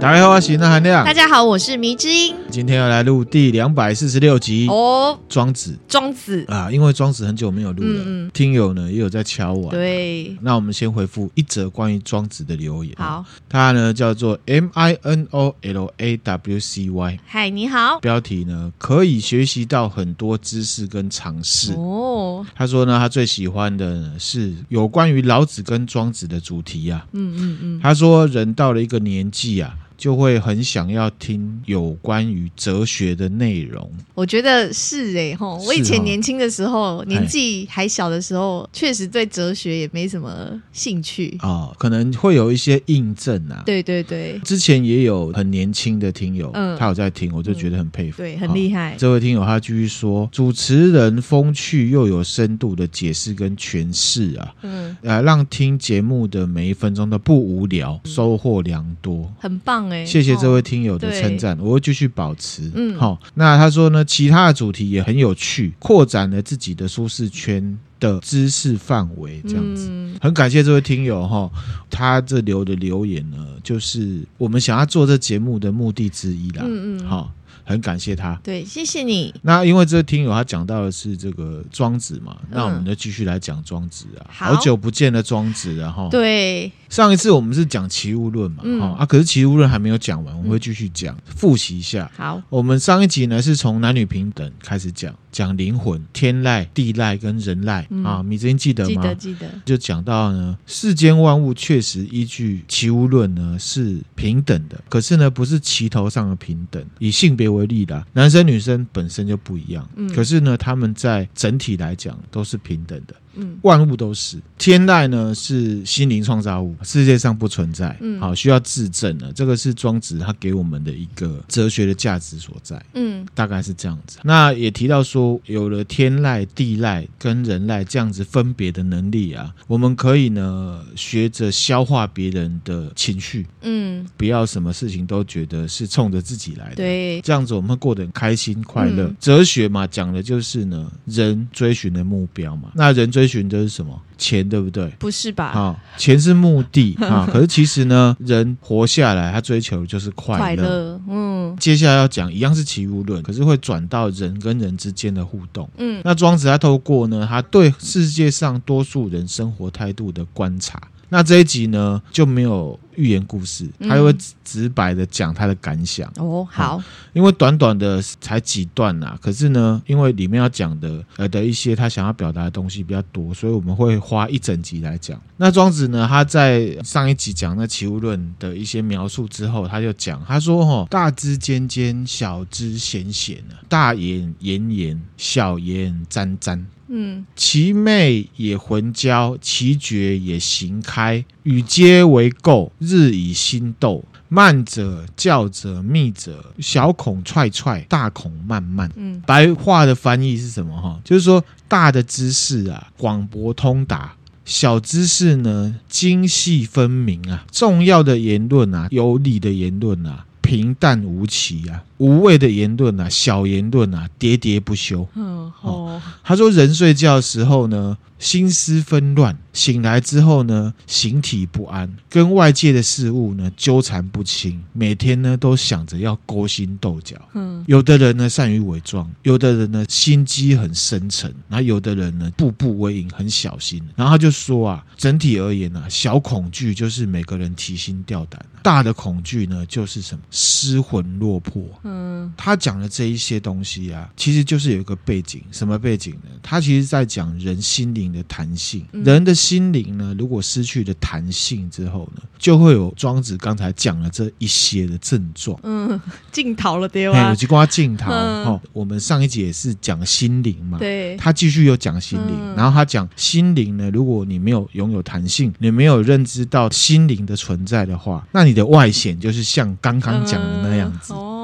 大家好，我是那含亮。大家好，我是迷之音。今天要来录第两百四十六集哦，庄子。庄子啊，因为庄子很久没有录了，嗯嗯听友呢也有在敲我。对，那我们先回复一则关于庄子的留言。好，他呢叫做 M I N O L A W C Y。嗨，你好。标题呢可以学习到很多知识跟常识。哦，他说呢，他最喜欢的是有关于老子跟庄子的主题啊。嗯嗯嗯。他说，人到了一个年纪啊。就会很想要听有关于哲学的内容。我觉得是哎、欸、吼，我以前年轻的时候，哦、年纪还小的时候，确实对哲学也没什么兴趣啊、哦，可能会有一些印证啊。对对对，之前也有很年轻的听友，嗯，他有在听，我就觉得很佩服，嗯、对，很厉害、哦。这位听友他继续说，主持人风趣又有深度的解释跟诠释啊，嗯，呃，让听节目的每一分钟都不无聊，嗯、收获良多，很棒哎。谢谢这位听友的称赞，哦、我会继续保持。嗯，好、哦，那他说呢，其他的主题也很有趣，扩展了自己的舒适圈的知识范围，这样子。嗯、很感谢这位听友哈、哦，他这留的留言呢，就是我们想要做这节目的目的之一啦。嗯嗯，好、哦。很感谢他，对，谢谢你。那因为这位听友他讲到的是这个庄子嘛，嗯、那我们就继续来讲庄子啊。好，好久不见的庄子，然后对，上一次我们是讲齐物论嘛，嗯、啊，可是齐物论还没有讲完，我们会继续讲，嗯、复习一下。好，我们上一集呢是从男女平等开始讲，讲灵魂、天籁、地籁跟人籁、嗯、啊，你真记得吗？记得记得。就讲到呢，世间万物确实依据齐物论呢是平等的，可是呢不是齐头上的平等，以性别为例的，男生。女生本身就不一样，嗯，可是呢，他们在整体来讲都是平等的，嗯，万物都是。天籁呢是心灵创造物，世界上不存在，嗯，好，需要自证的。这个是庄子他给我们的一个哲学的价值所在，嗯，大概是这样子。那也提到说，有了天籁、地籁跟人籁这样子分别的能力啊，我们可以呢学着消化别人的情绪，嗯，不要什么事情都觉得是冲着自己来的，对，这样子我们会过得很开心。快乐，嗯、哲学嘛，讲的就是呢，人追寻的目标嘛。那人追寻的是什么？钱，对不对？不是吧？啊、哦，钱是目的 啊。可是其实呢，人活下来，他追求的就是快乐。快乐，嗯。接下来要讲一样是齐物论，可是会转到人跟人之间的互动。嗯。那庄子他透过呢，他对世界上多数人生活态度的观察。那这一集呢，就没有寓言故事，他就会直白的讲他的感想。嗯、哦，好，因为短短的才几段呐、啊，可是呢，因为里面要讲的呃的一些他想要表达的东西比较多，所以我们会花一整集来讲。那庄子呢，他在上一集讲那齐物论的一些描述之后，他就讲，他说：“哦，大之尖尖，小知闲闲，大言炎炎，小言沾沾。”嗯，其昧也魂交，其绝也行开，与皆为垢，日以心斗。慢者教者密者，小孔踹踹，大孔慢慢。嗯，白话的翻译是什么？哈，就是说大的知识啊，广博通达；小知识呢，精细分明啊。重要的言论啊，有理的言论啊，平淡无奇啊。无谓的言论啊，小言论啊，喋喋不休。嗯，哦，他说人睡觉的时候呢，心思纷乱；醒来之后呢，形体不安，跟外界的事物呢纠缠不清，每天呢都想着要勾心斗角。嗯，有的人呢善于伪装，有的人呢心机很深沉，然后有的人呢步步为营，很小心。然后他就说啊，整体而言啊，小恐惧就是每个人提心吊胆，大的恐惧呢就是什么失魂落魄。嗯，他讲的这一些东西啊，其实就是有一个背景，什么背景呢？他其实在讲人心灵的弹性。嗯、人的心灵呢，如果失去了弹性之后呢，就会有庄子刚才讲了这一些的症状。嗯，镜头了对吧？有句话镜头。哈，我们上一集也是讲心灵嘛。对。他继续又讲心灵，嗯、然后他讲心灵呢，如果你没有拥有弹性，你没有认知到心灵的存在的话，那你的外显就是像刚刚讲的那样子。嗯哦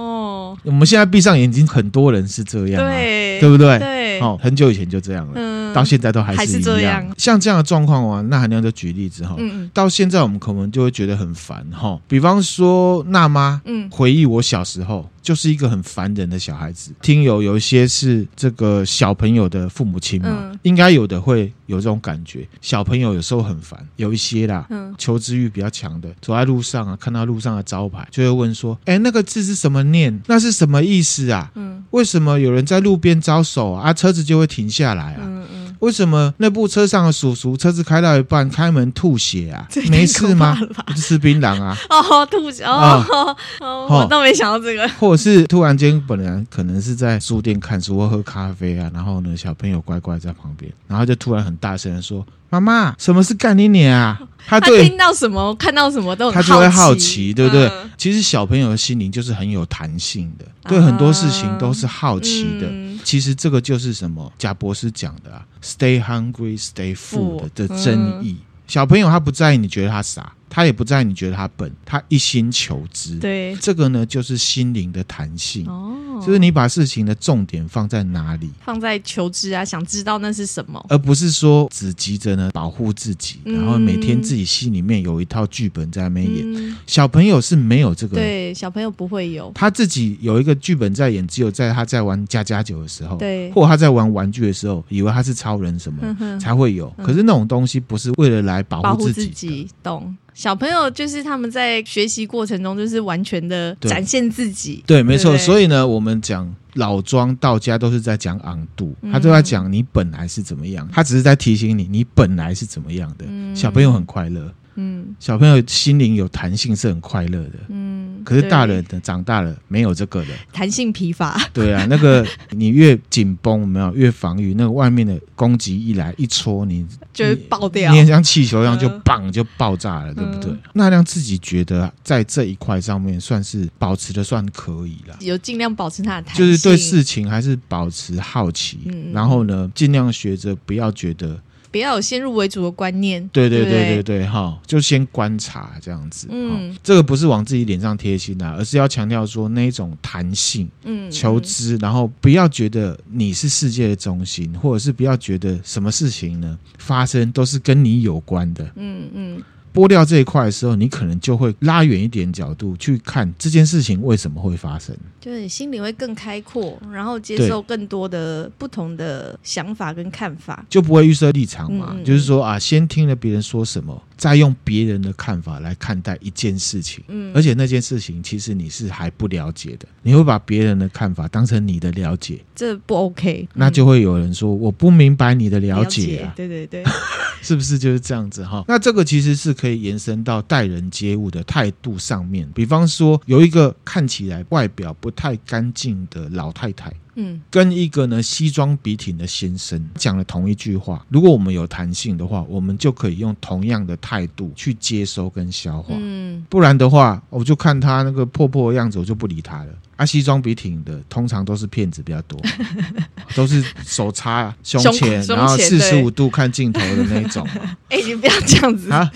我们现在闭上眼睛，很多人是这样、啊，对，对不对？对，哦，很久以前就这样了。嗯到现在都还是这样像这样的状况啊，那含量就举例子哈，嗯嗯，到现在我们可能就会觉得很烦哈。比方说娜妈，嗯，回忆我小时候。就是一个很烦人的小孩子。听友有一些是这个小朋友的父母亲嘛，嗯、应该有的会有这种感觉。小朋友有时候很烦，有一些啦，嗯，求知欲比较强的，走在路上啊，看到路上的招牌，就会问说：“哎，那个字是什么念？那是什么意思啊？嗯，为什么有人在路边招手啊？啊车子就会停下来啊？嗯嗯，为什么那部车上的叔叔车子开到一半开门吐血啊？没事吗？吃槟榔啊？哦，吐血哦，哦，哦，我倒没想到这个。或者是突然间，本来可能是在书店看书或喝咖啡啊，然后呢，小朋友乖乖在旁边，然后就突然很大声的说：“妈妈，什么是干你娘啊？” 他听到什么、看到什么都他就会好奇，对不对？嗯、其实小朋友的心灵就是很有弹性的，对很多事情都是好奇的。嗯、其实这个就是什么？贾博士讲的啊，“Stay hungry, stay full” 的真义。嗯、小朋友他不在意你觉得他傻。他也不在，你觉得他笨，他一心求知。对，这个呢，就是心灵的弹性。哦，就是你把事情的重点放在哪里？放在求知啊，想知道那是什么，而不是说只急着呢保护自己，嗯、然后每天自己心里面有一套剧本在那边演。嗯、小朋友是没有这个，对，小朋友不会有，他自己有一个剧本在演，只有在他在玩家家酒的时候，对，或他在玩玩具的时候，以为他是超人什么、才会有。可是那种东西不是为了来保护自己，自己懂。小朋友就是他们在学习过程中，就是完全的展现自己。对，对，没错。所以呢，我们讲老庄道家都是在讲昂度，嗯、他都在讲你本来是怎么样，他只是在提醒你，你本来是怎么样的。嗯、小朋友很快乐。嗯，小朋友心灵有弹性是很快乐的。嗯，可是大人的长大了没有这个的，弹性疲乏。对啊，那个 你越紧绷，没有越防御，那个外面的攻击一来一戳，你就会爆掉，你也像气球一样就棒就爆炸了，对不对？那让自己觉得在这一块上面算是保持的算可以了，有尽量保持它的弹性，就是对事情还是保持好奇，然后呢，尽量学着不要觉得。不要有先入为主的观念，对对对对？对，哈，就先观察这样子，嗯，这个不是往自己脸上贴金啊，而是要强调说那一种弹性，嗯，求知，然后不要觉得你是世界的中心，或者是不要觉得什么事情呢发生都是跟你有关的，嗯嗯。剥掉这一块的时候，你可能就会拉远一点角度去看这件事情为什么会发生，就是你心里会更开阔，然后接受更多的不同的想法跟看法，就不会预设立场嘛。嗯嗯，就是说啊，先听了别人说什么。再用别人的看法来看待一件事情，嗯，而且那件事情其实你是还不了解的，你会把别人的看法当成你的了解，这不 OK，那就会有人说我不明白你的了解啊，了解，对对对，是不是就是这样子哈？那这个其实是可以延伸到待人接物的态度上面，比方说有一个看起来外表不太干净的老太太。嗯，跟一个呢西装笔挺的先生讲了同一句话。如果我们有弹性的话，我们就可以用同样的态度去接收跟消化。嗯，不然的话，我就看他那个破破的样子，我就不理他了。啊，西装笔挺的通常都是骗子比较多，都是手插胸前，胸然后四十五度看镜头的那种。哎、欸，你不要这样子啊！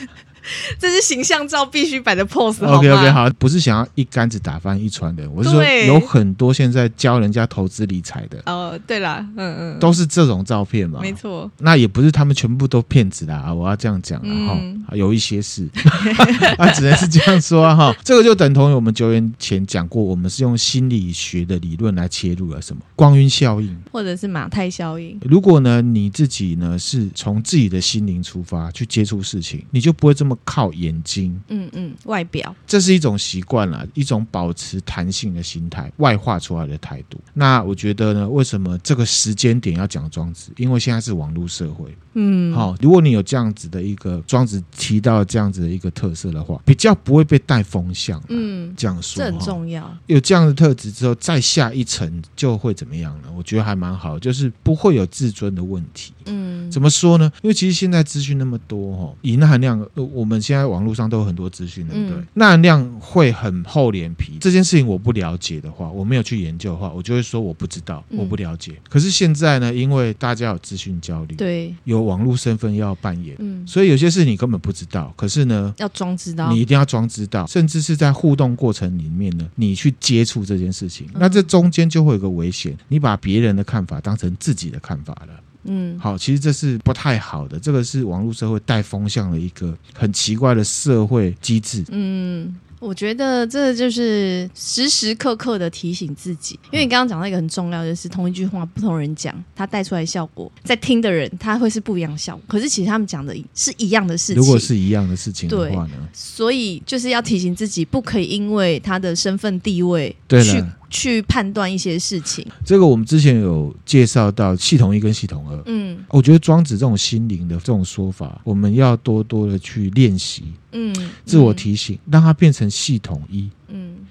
这是形象照必须摆的 pose。OK OK 好，不是想要一竿子打翻一船人，我是说有很多现在教人家投资理财的。哦，对啦，嗯嗯，都是这种照片嘛，没错。那也不是他们全部都骗子啦，我要这样讲啊哈，有一些是，啊，只能是这样说哈。这个就等同于我们九年前讲过，我们是用心理学的理论来切入了什么光晕效应，或者是马太效应。如果呢你自己呢是从自己的心灵出发去接触事情，你就不会这么。靠眼睛，嗯嗯，外表，这是一种习惯了，一种保持弹性的心态，外化出来的态度。那我觉得呢，为什么这个时间点要讲庄子？因为现在是网络社会，嗯，好，如果你有这样子的一个庄子提到这样子的一个特色的话，比较不会被带风向，嗯，这样说，这很重要。有这样的特质之后，再下一层就会怎么样呢？我觉得还蛮好，就是不会有自尊的问题。嗯，怎么说呢？因为其实现在资讯那么多，哈，以那含量，我们现在网络上都有很多资讯，对不对？那含量会很厚脸皮。这件事情我不了解的话，我没有去研究的话，我就会说我不知道，我不了解。可是现在呢，因为大家有资讯焦虑，对，有网络身份要扮演，嗯，所以有些事你根本不知道。可是呢，要装知道，你一定要装知道，甚至是在互动过程里面呢，你去接触这件事情，那这中间就会有个危险，你把别人的看法当成自己的看法了。嗯，好，其实这是不太好的，这个是网络社会带风向的一个很奇怪的社会机制。嗯。我觉得这就是时时刻刻的提醒自己，因为你刚刚讲到一个很重要的，就是同一句话不同人讲，他带出来的效果，在听的人他会是不一样的效果。可是其实他们讲的是一样的事情。如果是一样的事情的话呢？所以就是要提醒自己，不可以因为他的身份地位对去去判断一些事情。这个我们之前有介绍到系统一跟系统二。嗯，我觉得庄子这种心灵的这种说法，我们要多多的去练习。嗯，自我提醒，让它变成系统一。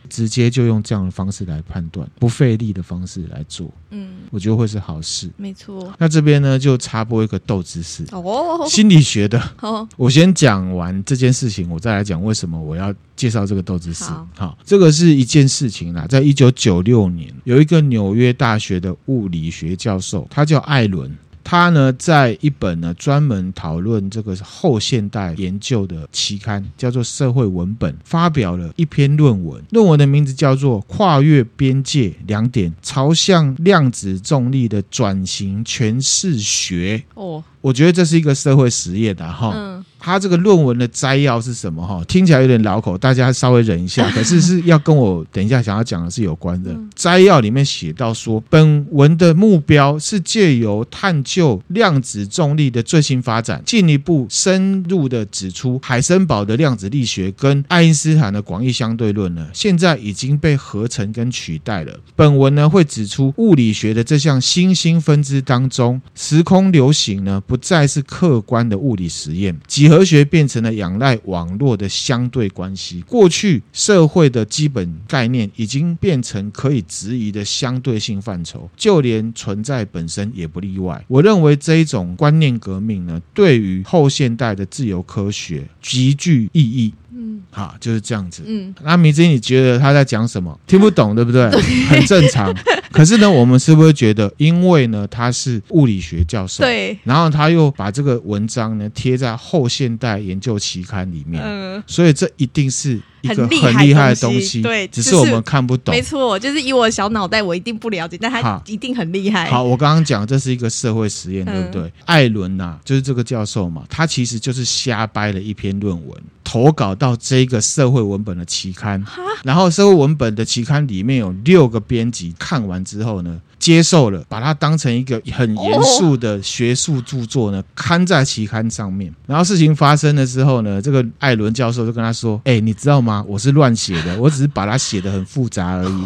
嗯，直接就用这样的方式来判断，不费力的方式来做。嗯，我觉得会是好事。没错。那这边呢，就插播一个豆知识哦，心理学的。哦，我先讲完这件事情，我再来讲为什么我要介绍这个豆知识。好，好，这个是一件事情啦，在一九九六年，有一个纽约大学的物理学教授，他叫艾伦。他呢，在一本呢专门讨论这个后现代研究的期刊，叫做《社会文本》，发表了一篇论文。论文的名字叫做《跨越边界两点朝向量子重力的转型诠释学》。哦，我觉得这是一个社会实验的哈。嗯。他这个论文的摘要是什么？哈，听起来有点绕口，大家稍微忍一下。可是是要跟我等一下想要讲的是有关的。摘要里面写到说，本文的目标是借由探究量子重力的最新发展，进一步深入的指出海森堡的量子力学跟爱因斯坦的广义相对论呢，现在已经被合成跟取代了。本文呢会指出物理学的这项新兴分支当中，时空流行呢不再是客观的物理实验，几何学变成了仰赖网络的相对关系。过去社会的基本概念已经变成可以质疑的相对性范畴，就连存在本身也不例外。我认为这一种观念革命呢，对于后现代的自由科学极具意义。嗯，好，就是这样子。嗯，那明子，你觉得他在讲什么？听不懂，对不对？对，很正常。可是呢，我们是不是觉得，因为呢他是物理学教授，对，然后他又把这个文章呢贴在后现代研究期刊里面，嗯，所以这一定是。一个很厉害的东西，对，只是我们看不懂。没错，就是以我小脑袋，我一定不了解，但他一定很厉害。好，我刚刚讲这是一个社会实验，对不对？嗯、艾伦呐、啊，就是这个教授嘛，他其实就是瞎掰了一篇论文，投稿到这个社会文本的期刊，哈然后社会文本的期刊里面有六个编辑看完之后呢，接受了，把它当成一个很严肃的学术著作呢，刊在期刊上面。然后事情发生了之后呢，这个艾伦教授就跟他说：“哎，你知道吗？我是乱写的，我只是把它写的很复杂而已。”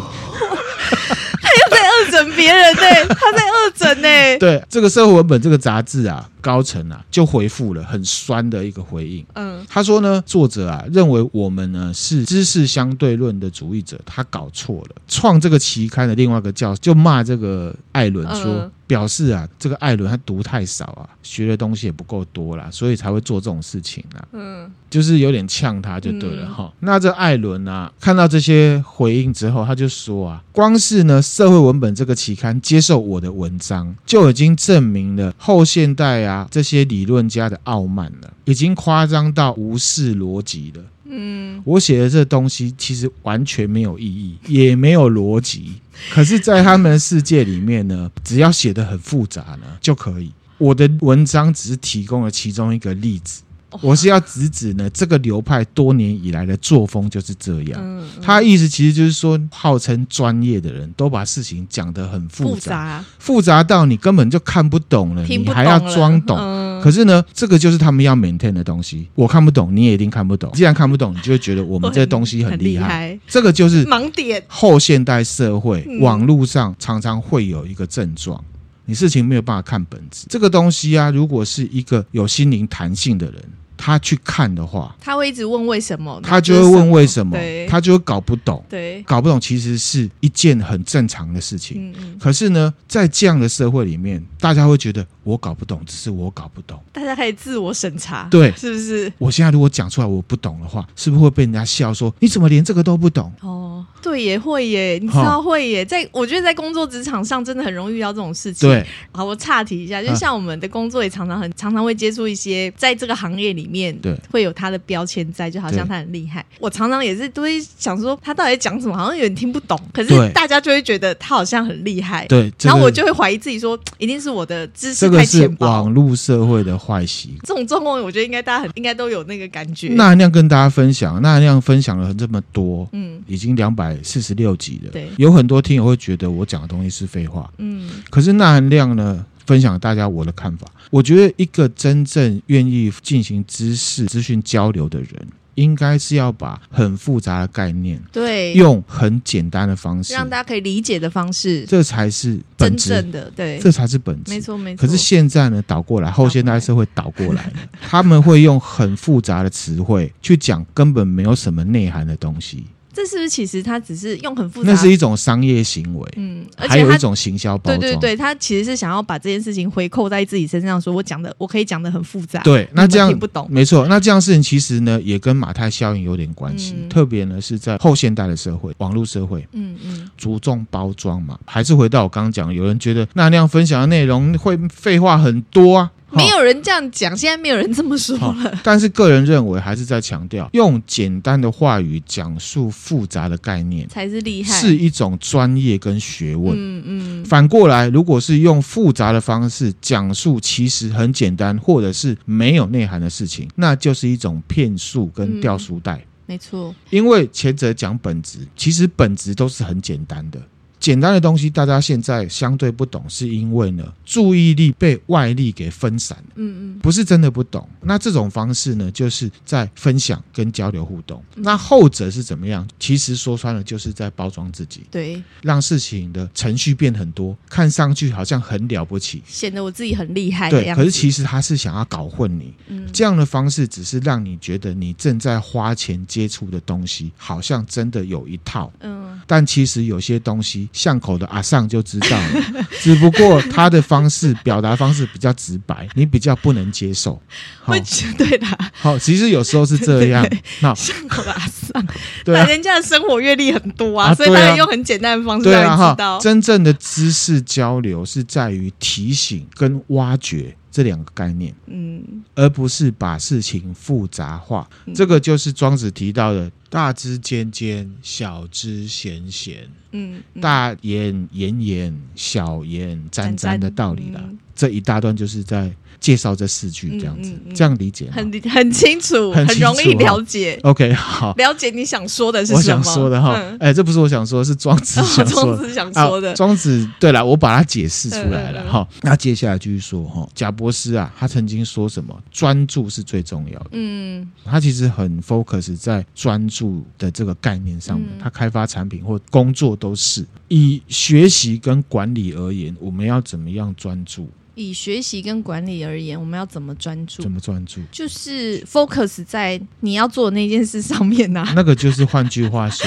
他又在恶整别人呢，他在恶整呢。对，这个社会文本这个杂志啊。高层啊，就回复了很酸的一个回应。嗯，他说呢，作者啊认为我们呢是知识相对论的主义者，他搞错了。创这个期刊的另外一个教授就骂这个艾伦说，嗯、表示啊这个艾伦他读太少啊，学的东西也不够多啦，所以才会做这种事情啊。嗯，就是有点呛他就对了哈。嗯、那这艾伦啊看到这些回应之后，他就说啊，光是呢社会文本这个期刊接受我的文章，就已经证明了后现代啊。这些理论家的傲慢了，已经夸张到无视逻辑了。嗯，我写的这东西其实完全没有意义，也没有逻辑。可是，在他们的世界里面呢，只要写的很复杂呢就可以。我的文章只是提供了其中一个例子。我是要直指呢，这个流派多年以来的作风就是这样。嗯，他意思其实就是说，号称专业的人都把事情讲得很复杂，复杂到你根本就看不懂了，你还要装懂。可是呢，这个就是他们要 maintain 的东西。我看不懂，你也一定看不懂。既然看不懂，你就会觉得我们这东西很厉害。这个就是盲点。后现代社会网络上常常会有一个症状，你事情没有办法看本质。这个东西啊，如果是一个有心灵弹性的人。他去看的话，他会一直问为什么，他就会问为什么，他就会搞不懂，对，搞不懂其实是一件很正常的事情。嗯嗯。可是呢，在这样的社会里面，大家会觉得我搞不懂，只是我搞不懂。大家可以自我审查，对，是不是？我现在如果讲出来我不懂的话，是不是会被人家笑说你怎么连这个都不懂？哦，对，也会耶，你知道会耶。在我觉得在工作职场上，真的很容易遇到这种事情。对，好，我岔题一下，就像我们的工作也常常很常常会接触一些在这个行业里面，对，会有他的标签在，就好像他很厉害。我常常也是都会想说他到底讲什么，好像有点听不懂。可是大家就会觉得他好像很厉害，对。然后我就会怀疑自己说，一定是我的知识个是网络社会的坏习惯。这种状况，我觉得应该大家很应该都有那个感觉。那那样跟大家分享，那那样分享了这么多，嗯，已经两百四十六集了。对，有很多听友会觉得我讲的东西是废话，嗯，可是那含量呢？分享大家我的看法。我觉得一个真正愿意进行知识资讯交流的人，应该是要把很复杂的概念，对，用很简单的方式，让大家可以理解的方式，这才是本质，真正的，对，这才是本质，没错没错。可是现在呢，倒过来，后现代社会倒过来了，他们会用很复杂的词汇去讲根本没有什么内涵的东西。这是不是其实它只是用很复杂？那是一种商业行为，嗯，而且还有一种行销包装。对对对，他其实是想要把这件事情回扣在自己身上，说我讲的我可以讲的很复杂。对，那这样听不懂，没错。那这样事情其实呢，也跟马太效应有点关系，嗯、特别呢是在后现代的社会，网络社会，嗯嗯，着重包装嘛。还是回到我刚刚讲，有人觉得那那样分享的内容会废话很多啊。没有人这样讲，现在没有人这么说了。但是个人认为，还是在强调用简单的话语讲述复杂的概念才是厉害，是一种专业跟学问。嗯嗯。反过来，如果是用复杂的方式讲述其实很简单或者是没有内涵的事情，那就是一种骗术跟掉书袋。嗯，没错，因为前者讲本质，其实本质都是很简单的。简单的东西，大家现在相对不懂，是因为呢，注意力被外力给分散了。嗯嗯，不是真的不懂。那这种方式呢，就是在分享跟交流互动。那后者是怎么样？其实说穿了，就是在包装自己，对，让事情的程序变很多，看上去好像很了不起，显得我自己很厉害。对，可是其实他是想要搞混你。嗯，这样的方式只是让你觉得你正在花钱接触的东西，好像真的有一套。嗯，但其实有些东西。巷口的阿尚就知道了，只不过他的方式表达方式比较直白，你比较不能接受。会对的。好，其实有时候是这样。那巷口的阿尚，对人家的生活阅历很多啊，所以他用很简单的方式让你知道。真正的知识交流是在于提醒跟挖掘这两个概念，嗯，而不是把事情复杂化。这个就是庄子提到的“大之尖尖，小之咸咸”。嗯，大言炎炎，小言沾沾的道理了。嗯、这一大段就是在介绍这四句，这样子，嗯嗯嗯、这样理解很很清楚，很容易了解。OK，好，了解你想说的是什么？我想说的哈，哎、这不是我想说，是庄子想说的。庄、哦、子想说的，庄子对了，我把它解释出来了哈。那接下来继续说哈，贾博斯啊，他曾经说什么？专注是最重要的。嗯，他其实很 focus 在专注的这个概念上面。嗯、他开发产品或工作。都是以学习跟管理而言，我们要怎么样专注？以学习跟管理而言，我们要怎么专注？怎么专注？就是 focus 在你要做的那件事上面呐、啊。那个就是换句话说，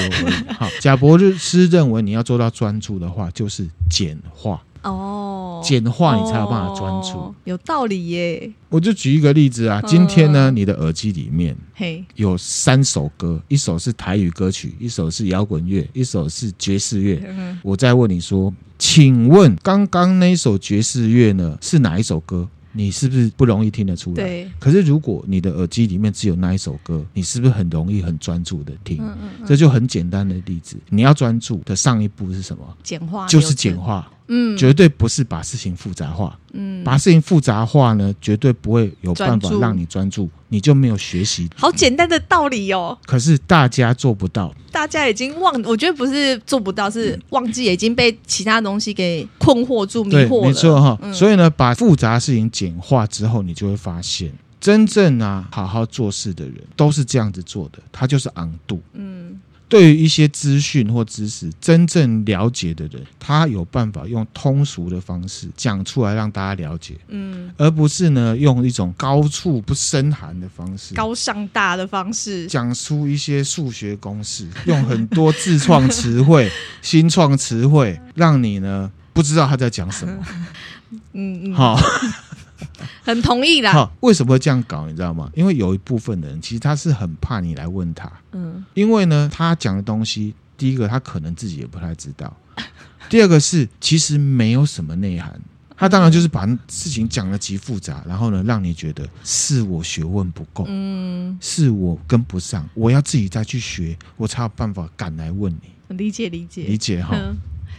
好，贾博士认为你要做到专注的话，就是简化。哦，简化你才有办法专注。哦，有道理耶。我就举一个例子啊，今天呢，你的耳机里面嘿有三首歌，一首是台语歌曲，一首是摇滚乐，一首是爵士乐。嗯。我再问你说，请问刚刚那首爵士乐呢是哪一首歌？你是不是不容易听得出来？对。可是如果你的耳机里面只有那一首歌，你是不是很容易很专注的听？嗯嗯嗯。这就很简单的例子，你要专注的上一步是什么？简化。就是简化。嗯，绝对不是把事情复杂化。嗯，把事情复杂化呢，绝对不会有办法让你专注，你就没有学习。好简单的道理哦。可是大家做不到，大家已经忘，我觉得不是做不到，是忘记已经被其他东西给困惑住、迷惑了。没错哈。嗯、所以呢，把复杂事情简化之后，你就会发现，真正啊好好做事的人都是这样子做的，他就是昂度。嗯。对于一些资讯或知识真正了解的人，他有办法用通俗的方式讲出来让大家了解，嗯，而不是呢用一种高处不胜寒的方式、高尚大的方式讲出一些数学公式，用很多自创词汇、新创词汇，让你呢不知道他在讲什么。嗯嗯，好。很同意啦。好，为什么会这样搞？你知道吗？因为有一部分的人其实他是很怕你来问他。嗯，因为呢，他讲的东西，第一个他可能自己也不太知道，第二个是其实没有什么内涵。他当然就是把事情讲得极复杂，然后呢，让你觉得是我学问不够，嗯，是我跟不上，我要自己再去学，我才有办法敢来问你。理解理解理解哈。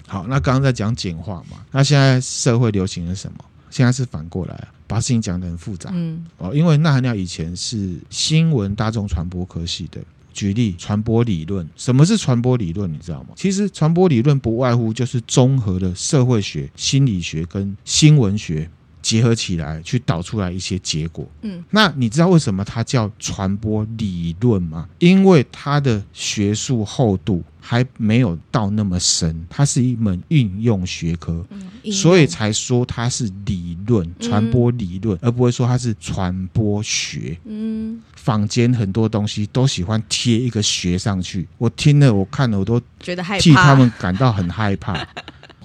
好，那刚刚在讲简化嘛，那现在社会流行的什么？现在是反过来啊，把事情讲得很复杂。嗯，哦，因为纳含量以前是新闻大众传播科系的。举例，传播理论，什么是传播理论？你知道吗？其实传播理论不外乎就是综合了社会学、心理学跟新闻学。结合起来去导出来一些结果。嗯，那你知道为什么它叫传播理论吗？因为它的学术厚度还没有到那么深，它是一门应用学科，嗯、所以才说它是理论，传播理论，嗯、而不会说它是传播学。嗯，坊间很多东西都喜欢贴一个学上去，我听了，我看了，我都觉得害怕，替他们感到很害怕。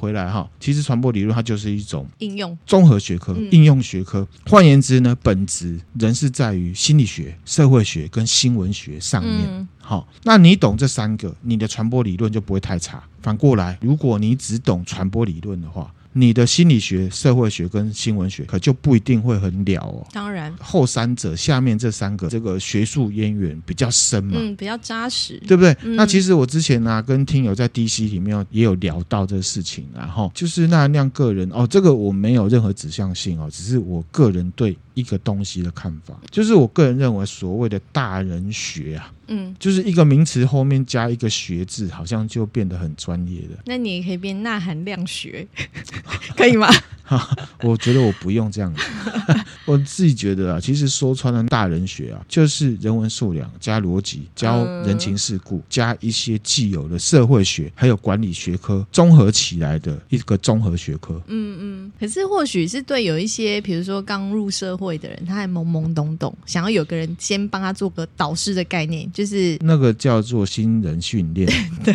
回来哈，其实传播理论它就是一种应用综合学科、应用学科。换言之呢，本质仍是在于心理学、社会学跟新闻学上面。好，那你懂这三个，你的传播理论就不会太差。反过来，如果你只懂传播理论的话，你的心理学、社会学跟新闻学可就不一定会很了哦。当然，后三者下面这三个，这个学术渊源比较深嘛，嗯，比较扎实，对不对？嗯、那其实我之前呢、啊，跟听友在 DC 里面也有聊到这个事情，然后就是那那样个人哦，这个我没有任何指向性哦，只是我个人对一个东西的看法，就是我个人认为所谓的大人学啊。嗯，就是一个名词后面加一个学字，好像就变得很专业了。那你也可以变呐喊量学，可以吗？我觉得我不用这样子。我自己觉得啊，其实说穿了，大人学啊，就是人文素养加逻辑，教人情世故，嗯、加一些既有的社会学还有管理学科综合起来的一个综合学科。嗯嗯。可是或许是对有一些，比如说刚入社会的人，他还懵懵懂懂，想要有个人先帮他做个导师的概念，就是那个叫做新人训练。对，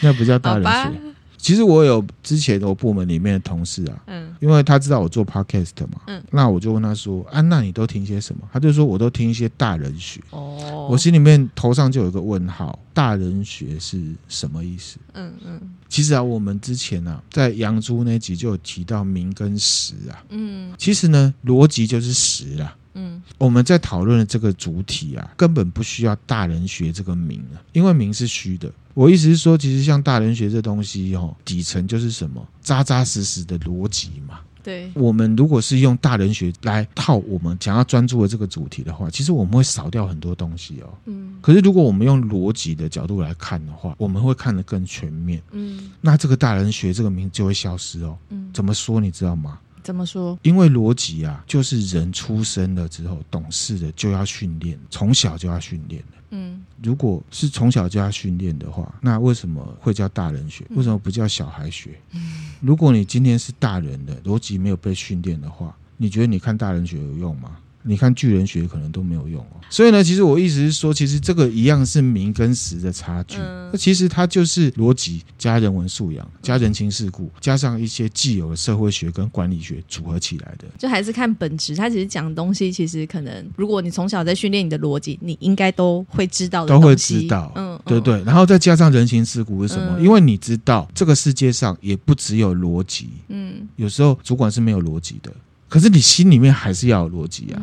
那不叫大人学。其实我有之前我部门里面的同事啊，嗯，因为他知道我做 podcast 嘛，嗯，那我就问他说，啊，娜你都听些什么？他就说我都听一些大人学。哦，我心里面头上就有一个问号，大人学是什么意思？嗯嗯，其实啊，我们之前啊，在杨朱那集就有提到名跟实啊，嗯，其实呢，逻辑就是实啦。嗯，我们在讨论的这个主体啊，根本不需要大人学这个名啊，因为名是虚的。我意思是说，其实像大人学这东西哦，底层就是什么，扎扎实实的逻辑嘛。对，我们如果是用大人学来套我们想要专注的这个主题的话，其实我们会少掉很多东西哦。嗯。可是如果我们用逻辑的角度来看的话，我们会看得更全面。嗯。那这个大人学这个名字就会消失哦。嗯。怎么说你知道吗？怎么说？因为逻辑啊，就是人出生了之后懂事的就要训练，从小就要训练。嗯，如果是从小就要训练的话，那为什么会叫大人学？为什么不叫小孩学？嗯，如果你今天是大人的逻辑没有被训练的话，你觉得你看大人学有用吗？你看巨人学可能都没有用哦，所以呢，其实我意思是说，其实这个一样是名跟实的差距。那、嗯、其实它就是逻辑加人文素养加人情世故，加上一些既有的社会学跟管理学组合起来的。就还是看本质，它其实讲的东西，其实可能如果你从小在训练你的逻辑，你应该都会知道的。都会知道，嗯，对对。然后再加上人情世故是什么？嗯、因为你知道这个世界上也不只有逻辑，嗯，有时候主管是没有逻辑的。可是你心里面还是要有逻辑啊。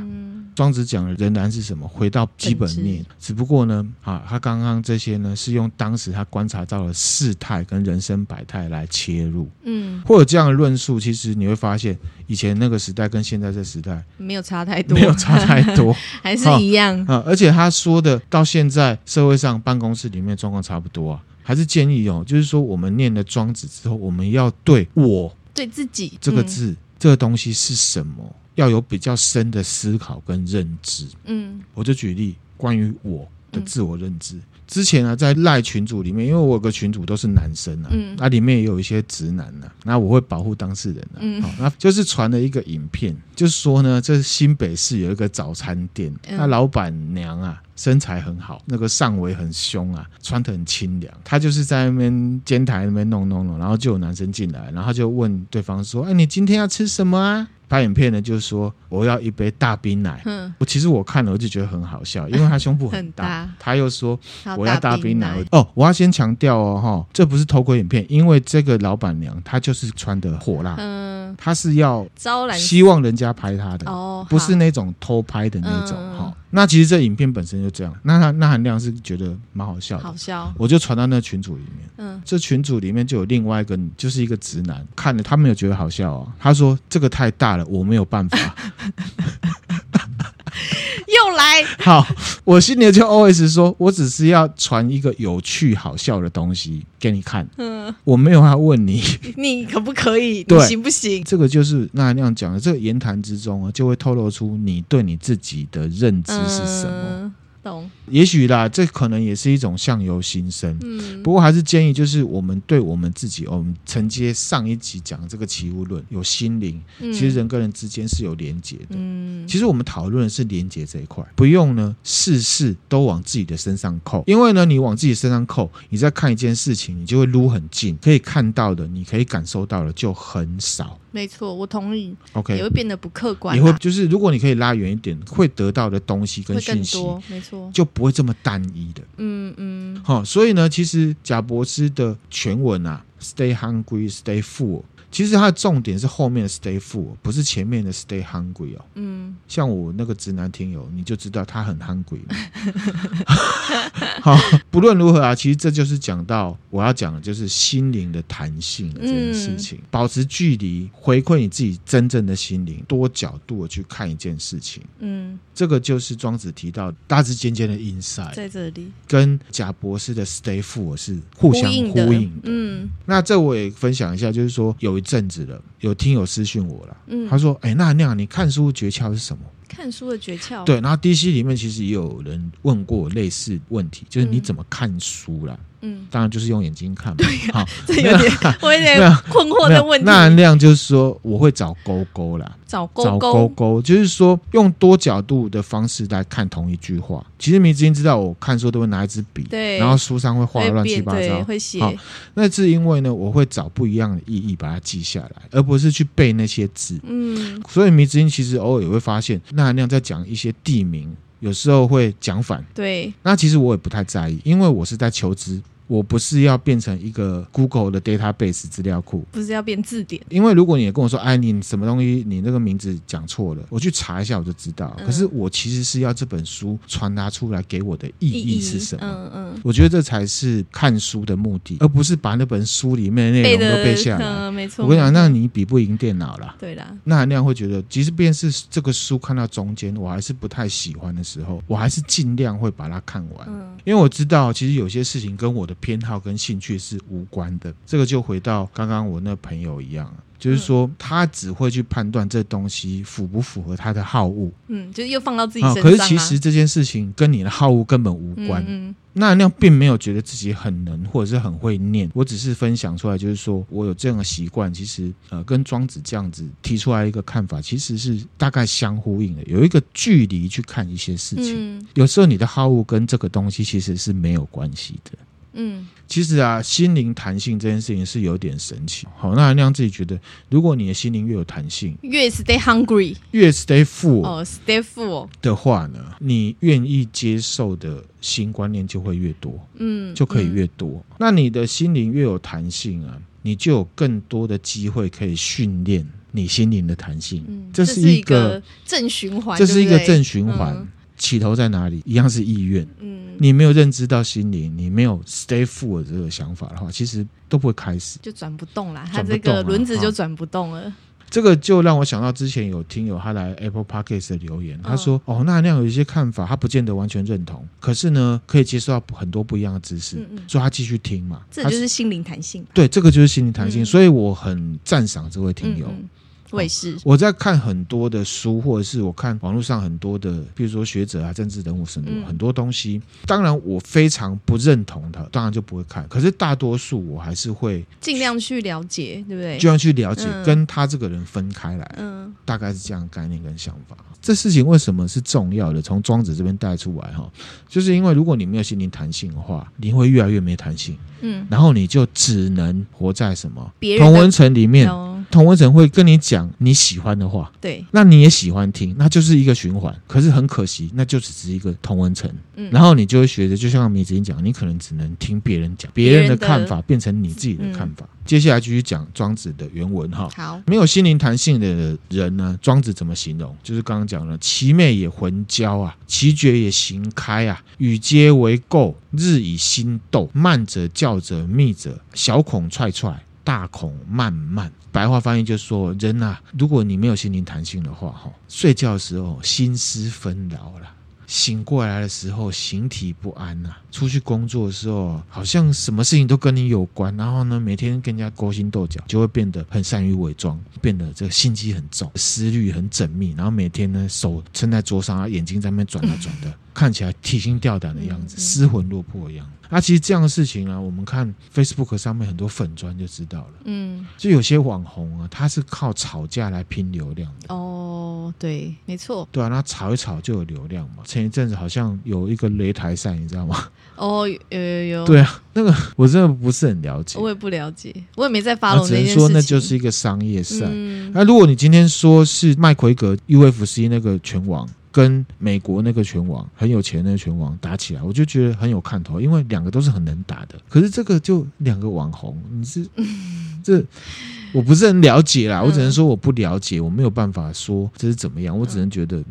庄子讲的仍然是什么？回到基本面。只不过呢，啊，他刚刚这些呢，是用当时他观察到的事态跟人生百态来切入。嗯，或者这样的论述，其实你会发现，以前那个时代跟现在这时代没有差太多，没有差太多，还是一样啊。而且他说的，到现在社会上办公室里面状况差不多啊。还是建议哦，就是说我们念了庄子之后，我们要对我对自己这个字。嗯这个东西是什么？要有比较深的思考跟认知。嗯，我就举例关于我的自我认知。嗯、之前呢，在赖群组里面，因为我有个群组都是男生啊，嗯，那里面也有一些直男啊，那我会保护当事人啊。嗯，好，那就是传了一个影片，就是说呢，这是新北市有一个早餐店，那老板娘啊。身材很好，那个上围很凶啊，穿得很清凉。他就是在那边煎台那边弄弄弄，然后就有男生进来，然后就问对方说：“哎，你今天要吃什么啊？”拍影片呢，就是说我要一杯大冰奶。嗯，我其实我看了我就觉得很好笑，因为他胸部很 大。很大他又说我要大冰奶。哦，我要先强调哦，哈，这不是偷窥影片，因为这个老板娘她就是穿的火辣。嗯。她，是要招揽希望人家拍她的哦，不是那种偷拍的那种嗯哈。那其实这影片本身就这样，那那含量是觉得蛮好笑的，好笑，我就传到那群组里面。嗯，这群组里面就有另外一个，就是一个直男，看了他没有觉得好笑啊，他说这个太大了，我没有办法。又来，好，我心里就 always 说，我只是要传一个有趣好笑的东西给你看，嗯，我没有要问你，你可不可以？你行不行？这个就是那那样讲的，这个言谈之中啊，就会透露出你对你自己的认知是什么。嗯懂，也许啦，这可能也是一种相由心生。嗯，不过还是建议，就是我们对我们自己，我们承接上一集讲这个奇物论，有心灵，嗯其实人跟人之间是有连结的。嗯，其实我们讨论的是连结这一块，不用呢事事都往自己的身上扣，因为呢你往自己身上扣，你在看一件事情，你就会撸很近，可以看到的，你可以感受到的就很少。没错，我同意，OK，也会变得不客观啦，也会就是如果你可以拉远一点，会得到的东西跟讯息多，没错，就不会这么单一的。嗯嗯。好、所以呢，其实贾博士的全文啊，“Stay hungry, stay full”，其实它的重点是后面的 “stay full”，不是前面的 “stay hungry” 哦。嗯，像我那个直男听友，你就知道他很 hungry。好，不论如何啊，其实这就是讲到我要讲的，就是心灵的弹性的这件事情。嗯保持距离，回馈你自己真正的心灵，多角度的去看一件事情。嗯，这个就是庄子提到大致尖尖的 inside，在这里跟贾博士的 stay full 是互相呼应的，的。嗯那这我也分享一下，就是说有一阵子了，有听友私讯我了，嗯，他说：“哎，那那样你看书诀窍是什么？”看书的诀窍，，对，然后 DC 里面其实也有人问过类似问题，就是你怎么看书啦？嗯，当然就是用眼睛看嘛。好，这有点我有点困惑的问题，那含量就是说我会找勾勾啦，找勾勾勾勾，就是说用多角度的方式来看同一句话。其实迷之音知道，我看书都会拿一支笔，对然后书上会画乱七，八糟。会写，好那是因为呢，我会找不一样的意义把它记下来，而不是去背那些字。嗯所以迷之音其实偶尔也会发现，那含量在讲一些地名，有时候会讲反。对，那其实我也不太在意，因为我是在求知，我不是要变成一个 Google 的 database 资料库。不是要变字典，因为如果你跟我说，哎，你什么东西，你那个名字讲错了，我去查一下我就知道。嗯可是我其实是要这本书传达出来给我的意义是什么？嗯嗯，我觉得这才是看书的目的，而不是把那本书里面的内容都背下来。嗯，没错，我跟你讲，那你比不赢电脑啦。对啦，那那样会觉得，即便是这个书看到中间，我还是不太喜欢的时候，我还是尽量会把它看完。嗯因为我知道，其实有些事情跟我的偏好跟兴趣是无关的。这个就回到刚刚我那朋友一样，就是说他只会去判断这东西符不符合他的好恶嗯，就是又放到自己啊。身上啊，可是其实这件事情跟你的好恶根本无关。嗯那那样并没有觉得自己很能或者是很会念，我只是分享出来，就是说我有这样的习惯。其实呃，跟庄子这样子提出来一个看法，其实是大概相呼应的，有一个距离去看一些事情。嗯有时候你的好恶跟这个东西其实是没有关系的。嗯其实啊，心灵弹性这件事情是有点神奇。好，那那样自己觉得，如果你的心灵越有弹性，越 stay hungry 越 stay full 哦，stay full，的话呢，你愿意接受的新观念就会越多。嗯，就可以越多。那你的心灵越有弹性啊，你就有更多的机会可以训练你心灵的弹性。嗯，这是是一个，正循环，这是一个正循环。嗯起头在哪里？一样是意愿。嗯，你没有认知到心灵，你没有 stay full 的这个想法的话，其实都不会开始。就转不动了，它这个轮子就啊转不动了。这个就让我想到之前有听友他来 Apple Podcast 的留言，他说：“哦，那那样有一些看法，他不见得完全认同，可是呢，可以接受到很多不一样的知识，嗯嗯所以他继续听嘛。这就是心灵弹性吧。对，这个就是心灵弹性，嗯所以我很赞赏这位听友。嗯嗯我也是，我在看很多的书，或者是我看网络上很多的，比如说学者啊、政治人物什么、嗯很多东西。当然，我非常不认同他，当然就不会看。可是大多数我还是会尽量去了解，对不对？就要去了解，嗯跟他这个人分开来，嗯大概是这样概念跟想法。这事情为什么是重要的？从庄子这边带出来哈，就是因为如果你没有心灵弹性的话，你会越来越没弹性，嗯，然后你就只能活在什么同文层里面。哦同温层会跟你讲你喜欢的话，对，那你也喜欢听，那就是一个循环。可是很可惜，那就只是一个同温层。嗯，然后你就会学着，就像米子英讲，你可能只能听别人讲，别人的看法变成你自己的看法。嗯、接下来继续讲庄子的原文哈。好，没有心灵弹性的人呢，庄子怎么形容？就是刚刚讲了，其昧也魂交啊，其决也行开啊，与皆为垢，日以心斗，慢者教者密者，小孔踹踹，大孔漫漫。白话翻译就说，人啊，如果你没有心灵弹性的话，哈，睡觉的时候心思纷扰了。醒过来的时候，形体不安呐、出去工作的时候，好像什么事情都跟你有关。然后呢，每天跟人家勾心斗角，就会变得很善于伪装，变得这个心机很重，思虑很缜密。然后每天呢，手撑在桌上，眼睛在那边转来转的。看起来提心吊胆的样子，失魂落魄的样子。那、啊、其实这样的事情啊，我们看 Facebook 上面很多粉砖就知道了。嗯，就有些网红啊，他是靠吵架来拼流量的。哦，对，没错。对啊，那吵一吵就有流量嘛。前一阵子好像有一个擂台赛，你知道吗？哦，有有有。对啊，那个我真的不是很了解。我也不了解，我也没在事情。只能说那就是一个商业赛。那、嗯啊、如果你今天说是麦奎格 UFC 那个拳王。跟美国那个拳王很有钱的那个拳王打起来，我就觉得很有看头，因为两个都是很能打的。可是这个就两个网红，你是 这我不是很了解啦，我只能说我不了解，我没有办法说这是怎么样，我只能觉得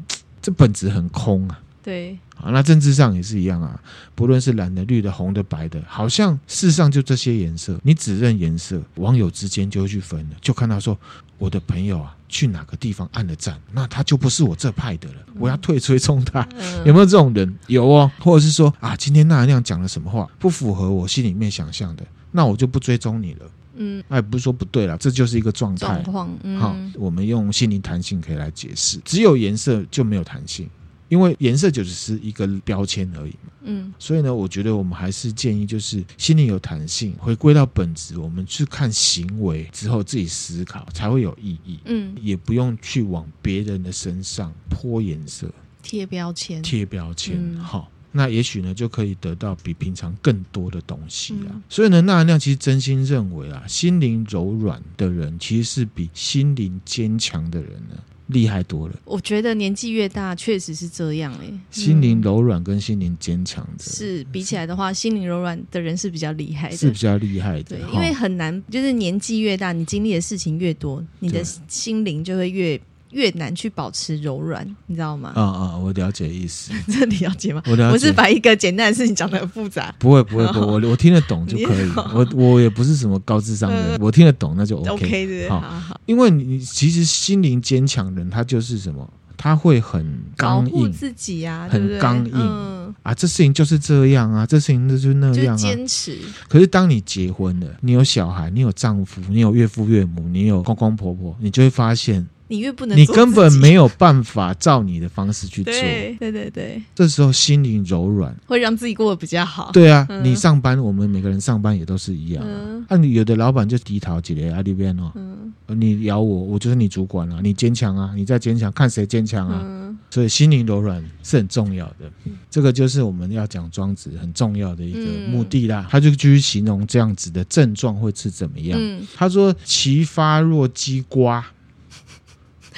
这本质很空啊。对，啊，那政治上也是一样啊，不论是蓝的、绿的、红的、白的，好像世上就这些颜色，你只认颜色，网友之间就会去分了，就看到说我的朋友啊。去哪个地方按了赞，那他就不是我这派的了。我要退追踪他，嗯、有没有这种人？有哦，或者是说啊，今天那样讲了什么话，不符合我心里面想象的，那我就不追踪你了。嗯，那也不是说不对了，这就是一个状态。状况，嗯，好，我们用心灵弹性可以来解释，只有颜色就没有弹性。因为颜色就只是一个标签而已，嗯，所以呢，我觉得我们还是建议，就是心灵有弹性，回归到本质，我们去看行为之后自己思考才会有意义，嗯，也不用去往别人的身上泼颜色、贴标签、贴标签，好，那也许呢就可以得到比平常更多的东西啊。所以呢，纳兰亮其实真心认为啊，心灵柔软的人其实是比心灵坚强的人呢。厉害多了，我觉得年纪越大，确实是这样哎、欸。心灵柔软跟心灵坚强的，是比起来的话，心灵柔软的人是比较厉害的，是比较厉害的。对，因为很难，就是年纪越大，你经历的事情越多，你的心灵就会越。越难去保持柔软，你知道吗？啊啊，我了解意思。这你了解吗？我了解。我是把一个简单的事情讲的很复杂。不会不会不会，我我听得懂就可以。我我也不是什么高智商的人，我听得懂那就 OK。OK 对，好好。因为你其实心灵坚强人，他就是什么？他会很刚硬，自己呀，很刚硬。啊，这事情就是这样啊，这事情就是那样啊。坚持。可是当你结婚了，你有小孩，你有丈夫，你有岳父岳母，你有公公婆婆，你就会发现。你越不能，你根本没有办法照你的方式去做。对对对对，这时候心灵柔软，会让自己过得比较好。对啊，你上班，我们每个人上班也都是一样。啊，你有的老板就低头几个阿里边哦，你咬我，我就是你主管啊，你坚强啊，你再坚强，看谁坚强啊。所以心灵柔软是很重要的，这个就是我们要讲庄子很重要的一个目的啦。他就继续形容这样子的症状会是怎么样。他说：“其发若鸡瓜。”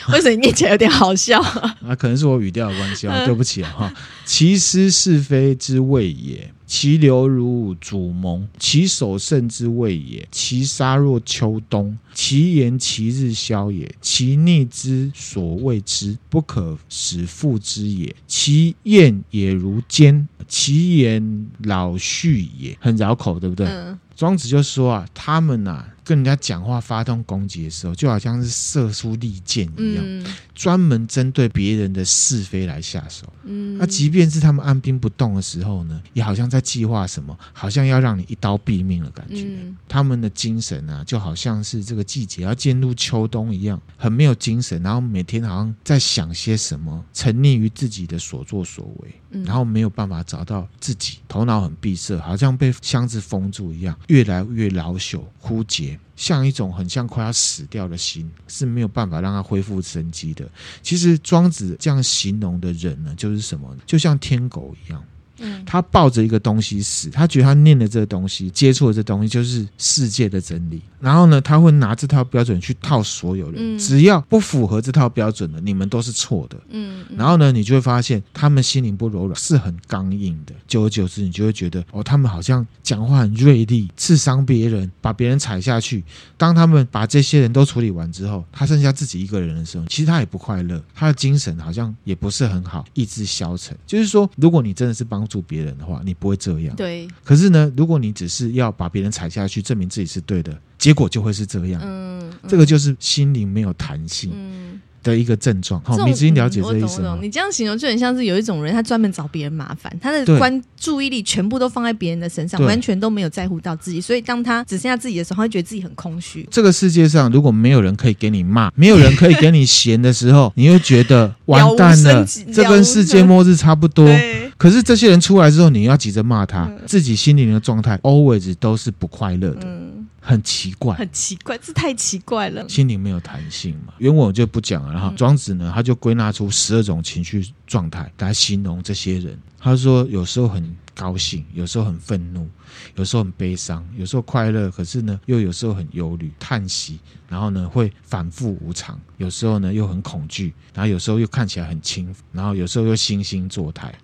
为什么你念起来有点好笑啊？啊，可能是我语调的关系啊，对不起啊哈。其思是非之谓也，其流如主蒙，其守慎之谓也，其杀若秋冬，其言其日消也，其逆之所谓之，不可使复之也，其厌也如坚，其言老续也，很绕口，对不对？嗯。庄子就说啊，他们呐。跟人家讲话发动攻击的时候，就好像是射出利箭一样，嗯、专门针对别人的是非来下手。嗯，那即便是他们按兵不动的时候呢，也好像在计划什么，好像要让你一刀毙命的感觉。嗯、他们的精神啊，就好像是这个季节要进入秋冬一样，很没有精神，然后每天好像在想些什么，沉溺于自己的所作所为，嗯、然后没有办法找到自己，头脑很闭塞，好像被箱子封住一样，越来越老朽枯竭。像一种很像快要死掉的心，是没有办法让它恢复生机的。其实庄子这样形容的人呢，就是什么？就像天狗一样，嗯，他抱着一个东西死，他觉得他念的这个东西，接触的这东西就是世界的真理。然后呢，他会拿这套标准去套所有人，嗯、只要不符合这套标准的，你们都是错的。嗯，嗯然后呢，你就会发现他们心灵不柔软，是很刚硬的。久而久之，你就会觉得哦，他们好像讲话很锐利，刺伤别人，把别人踩下去。当他们把这些人都处理完之后，他剩下自己一个人的时候，其实他也不快乐，他的精神好像也不是很好，意志消沉。就是说，如果你真的是帮助别人的话，你不会这样。对。可是呢，如果你只是要把别人踩下去，证明自己是对的，结果就会是这样。嗯，嗯这个就是心灵没有弹性。嗯。的一个症状，好，你已经了解这意思吗？你这样形容就很像是有一种人，他专门找别人麻烦，他的关注意力全部都放在别人的身上，完全都没有在乎到自己。所以当他只剩下自己的时候，他会觉得自己很空虚。这个世界上如果没有人可以给你骂，没有人可以给你闲的时候，你会觉得完蛋了，这跟世界末日差不多。可是这些人出来之后，你要急着骂他，自己心灵的状态 always 都是不快乐的。嗯很奇怪，很奇怪，这太奇怪了。心灵没有弹性嘛？原文我就不讲了。然后庄子呢，他就归纳出十二种情绪状态来形容这些人。他说，有时候很高兴，有时候很愤怒，有时候很悲伤，有时候快乐，可是呢，又有时候很忧虑、叹息，然后呢，会反复无常。有时候呢，又很恐惧，然后有时候又看起来很轻，然后有时候又惺惺作态。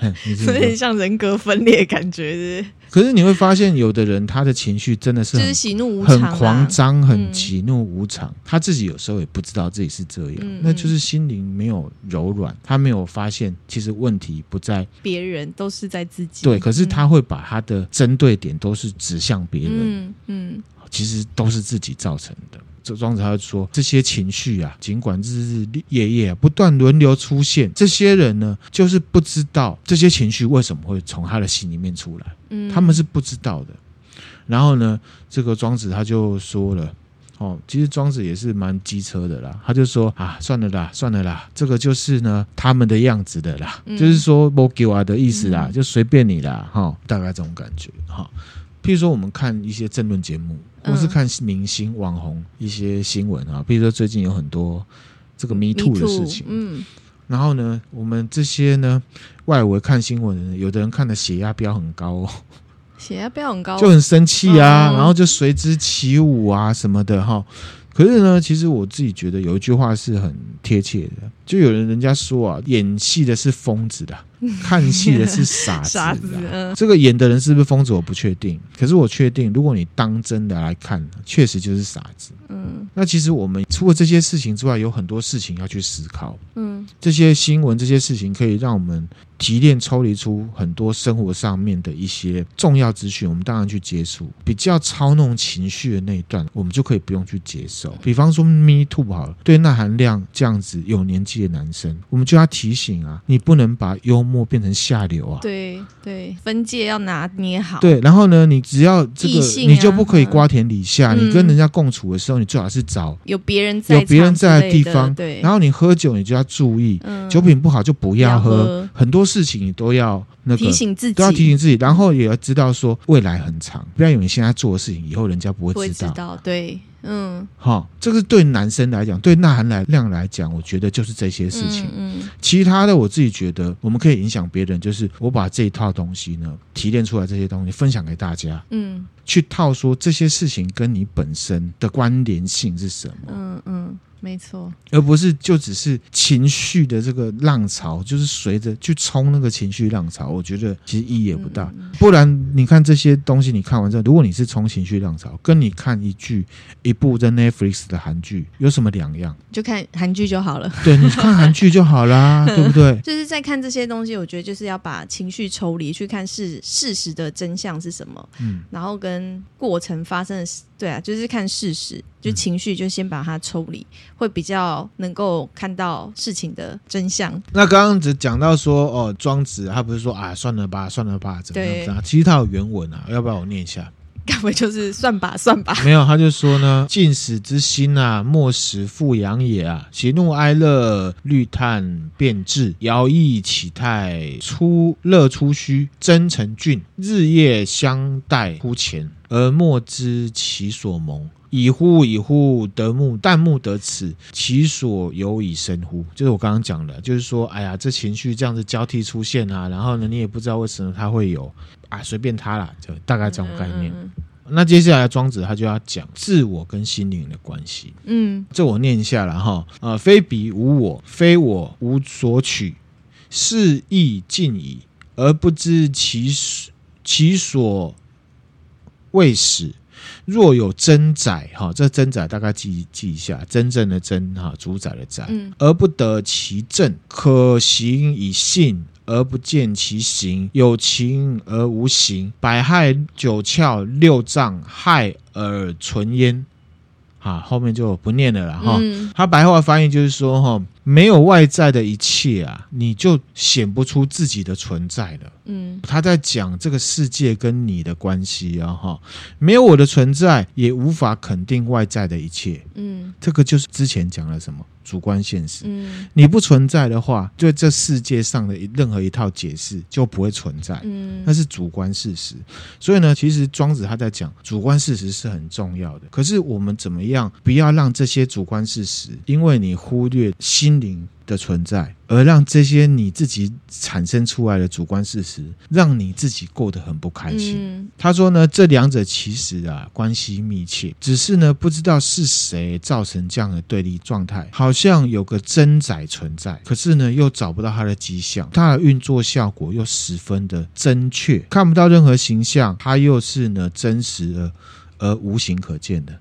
有点像人格分裂感觉可是你会发现，有的人他的情绪真的是很就是喜怒无常，很狂张，很喜怒无常。嗯、他自己有时候也不知道自己是这样，嗯、那就是心灵没有柔软，他没有发现其实问题不在别人，都是在自己。对，可是他会把他的针对点都是指向别人，嗯嗯，其实都是自己造成的。这庄子他就说，这些情绪啊，尽管日日夜夜啊不断轮流出现，这些人呢，就是不知道这些情绪为什么会从他的心里面出来，嗯，他们是不知道的。然后呢，这个庄子他就说了，哦，其实庄子也是蛮机车的啦，他就说啊，算了啦，算了啦，这个就是呢他们的样子的啦，嗯、就是说不给我的意思啦，嗯、就随便你啦，哈、哦，大概这种感觉，哈、哦。譬如说，我们看一些政论节目，或是看明星、网红一些新闻啊。比如说，最近有很多这个 Me Too 的事情，嗯，然后呢，我们这些呢外围看新闻的人，有的人看的血压飙很高哦，血压飙很高，就很生气啊，然后就随之起舞啊什么的哈。可是呢，其实我自己觉得有一句话是很贴切的，就有人人家说啊，演戏的是疯子的。看戏的是傻子，傻子。这个演的人是不是疯子，我不确定。可是我确定，如果你当真的来看，确实就是傻子。嗯，那其实我们除了这些事情之外，有很多事情要去思考。嗯，这些新闻、这些事情可以让我们提炼、抽离出很多生活上面的一些重要资讯。我们当然去接触比较操弄情绪的那一段，我们就可以不用去接受。比方说，Me Too 好了，对钠含量这样子有年纪的男生，我们就要提醒啊，你不能把幽默。变成下流啊！对对，分界要拿捏好。对，然后呢，你只要这个，啊、你就不可以瓜田李下。嗯、你跟人家共处的时候，你最好是找有别人在有别人在的地方。对，然后你喝酒，你就要注意，嗯、酒品不好就不要喝。很多事情你都要那个提醒自己，都要提醒自己，然后也要知道说未来很长，不要以为你现在做的事情，以后人家不会知道。知道对。嗯，好，这个对男生来讲，对钠含量来讲，我觉得就是这些事情。嗯，嗯其他的我自己觉得，我们可以影响别人，就是我把这一套东西呢提炼出来，这些东西分享给大家。嗯，去套说这些事情跟你本身的关联性是什么？嗯嗯。嗯没错，而不是就只是情绪的这个浪潮，就是随着去冲那个情绪浪潮，我觉得其实意义也不大。嗯、不然你看这些东西，你看完之后，如果你是冲情绪浪潮，跟你看一剧一部在 Netflix 的韩剧有什么两样？就看韩剧就好了。对，你看韩剧就好啦，对不对？就是在看这些东西，我觉得就是要把情绪抽离，去看事事实的真相是什么，嗯，然后跟过程发生的事。对啊，就是看事实，就情绪就先把它抽离，嗯、会比较能够看到事情的真相。那刚刚只讲到说，哦，庄子他不是说啊，算了吧，算了吧，怎么样其实他有原文啊，要不要我念一下？该不会就是算吧，算吧？没有，他就说呢，尽死之心啊，莫使复阳也啊，喜怒哀乐，虑叹变质，摇曳起态，出乐出虚，真成俊，日夜相待乎前。而莫知其所蒙，已乎以乎，得目旦木得此，其所由以生乎？就是我刚刚讲的，就是说，哎呀，这情绪这样子交替出现啊，然后呢，你也不知道为什么它会有啊，随便它啦，就大概这种概念。那接下来庄子他就要讲自我跟心灵的关系。嗯，这我念一下了哈。呃，非彼无我，非我无所取，是亦尽矣，而不知其其所未始。若有真宰，哈，这真宰大概记记一下，真正的真哈，主宰的宰，而不得其正，可行以信。而不见其形，有情而无形，百害九窍六脏害而存焉。啊，后面就不念了啦哈。他白话翻译就是说哈，没有外在的一切啊，你就显不出自己的存在了。嗯，他在讲这个世界跟你的关系啊哈，没有我的存在，也无法肯定外在的一切。嗯，这个就是之前讲了什么？主观现实，嗯，你不存在的话，对这世界上的任何一套解释就不会存在，嗯，那是主观事实。所以呢，其实庄子他在讲主观事实是很重要的。可是我们怎么样不要让这些主观事实，因为你忽略心灵的存在，而让这些你自己产生出来的主观事实，让你自己过得很不开心。嗯、他说呢，这两者其实啊关系密切，只是呢不知道是谁造成这样的对立状态。好像有个真宰存在，可是呢又找不到它的迹象，它的运作效果又十分的真确，看不到任何形象，它又是呢真实而而无形可见的。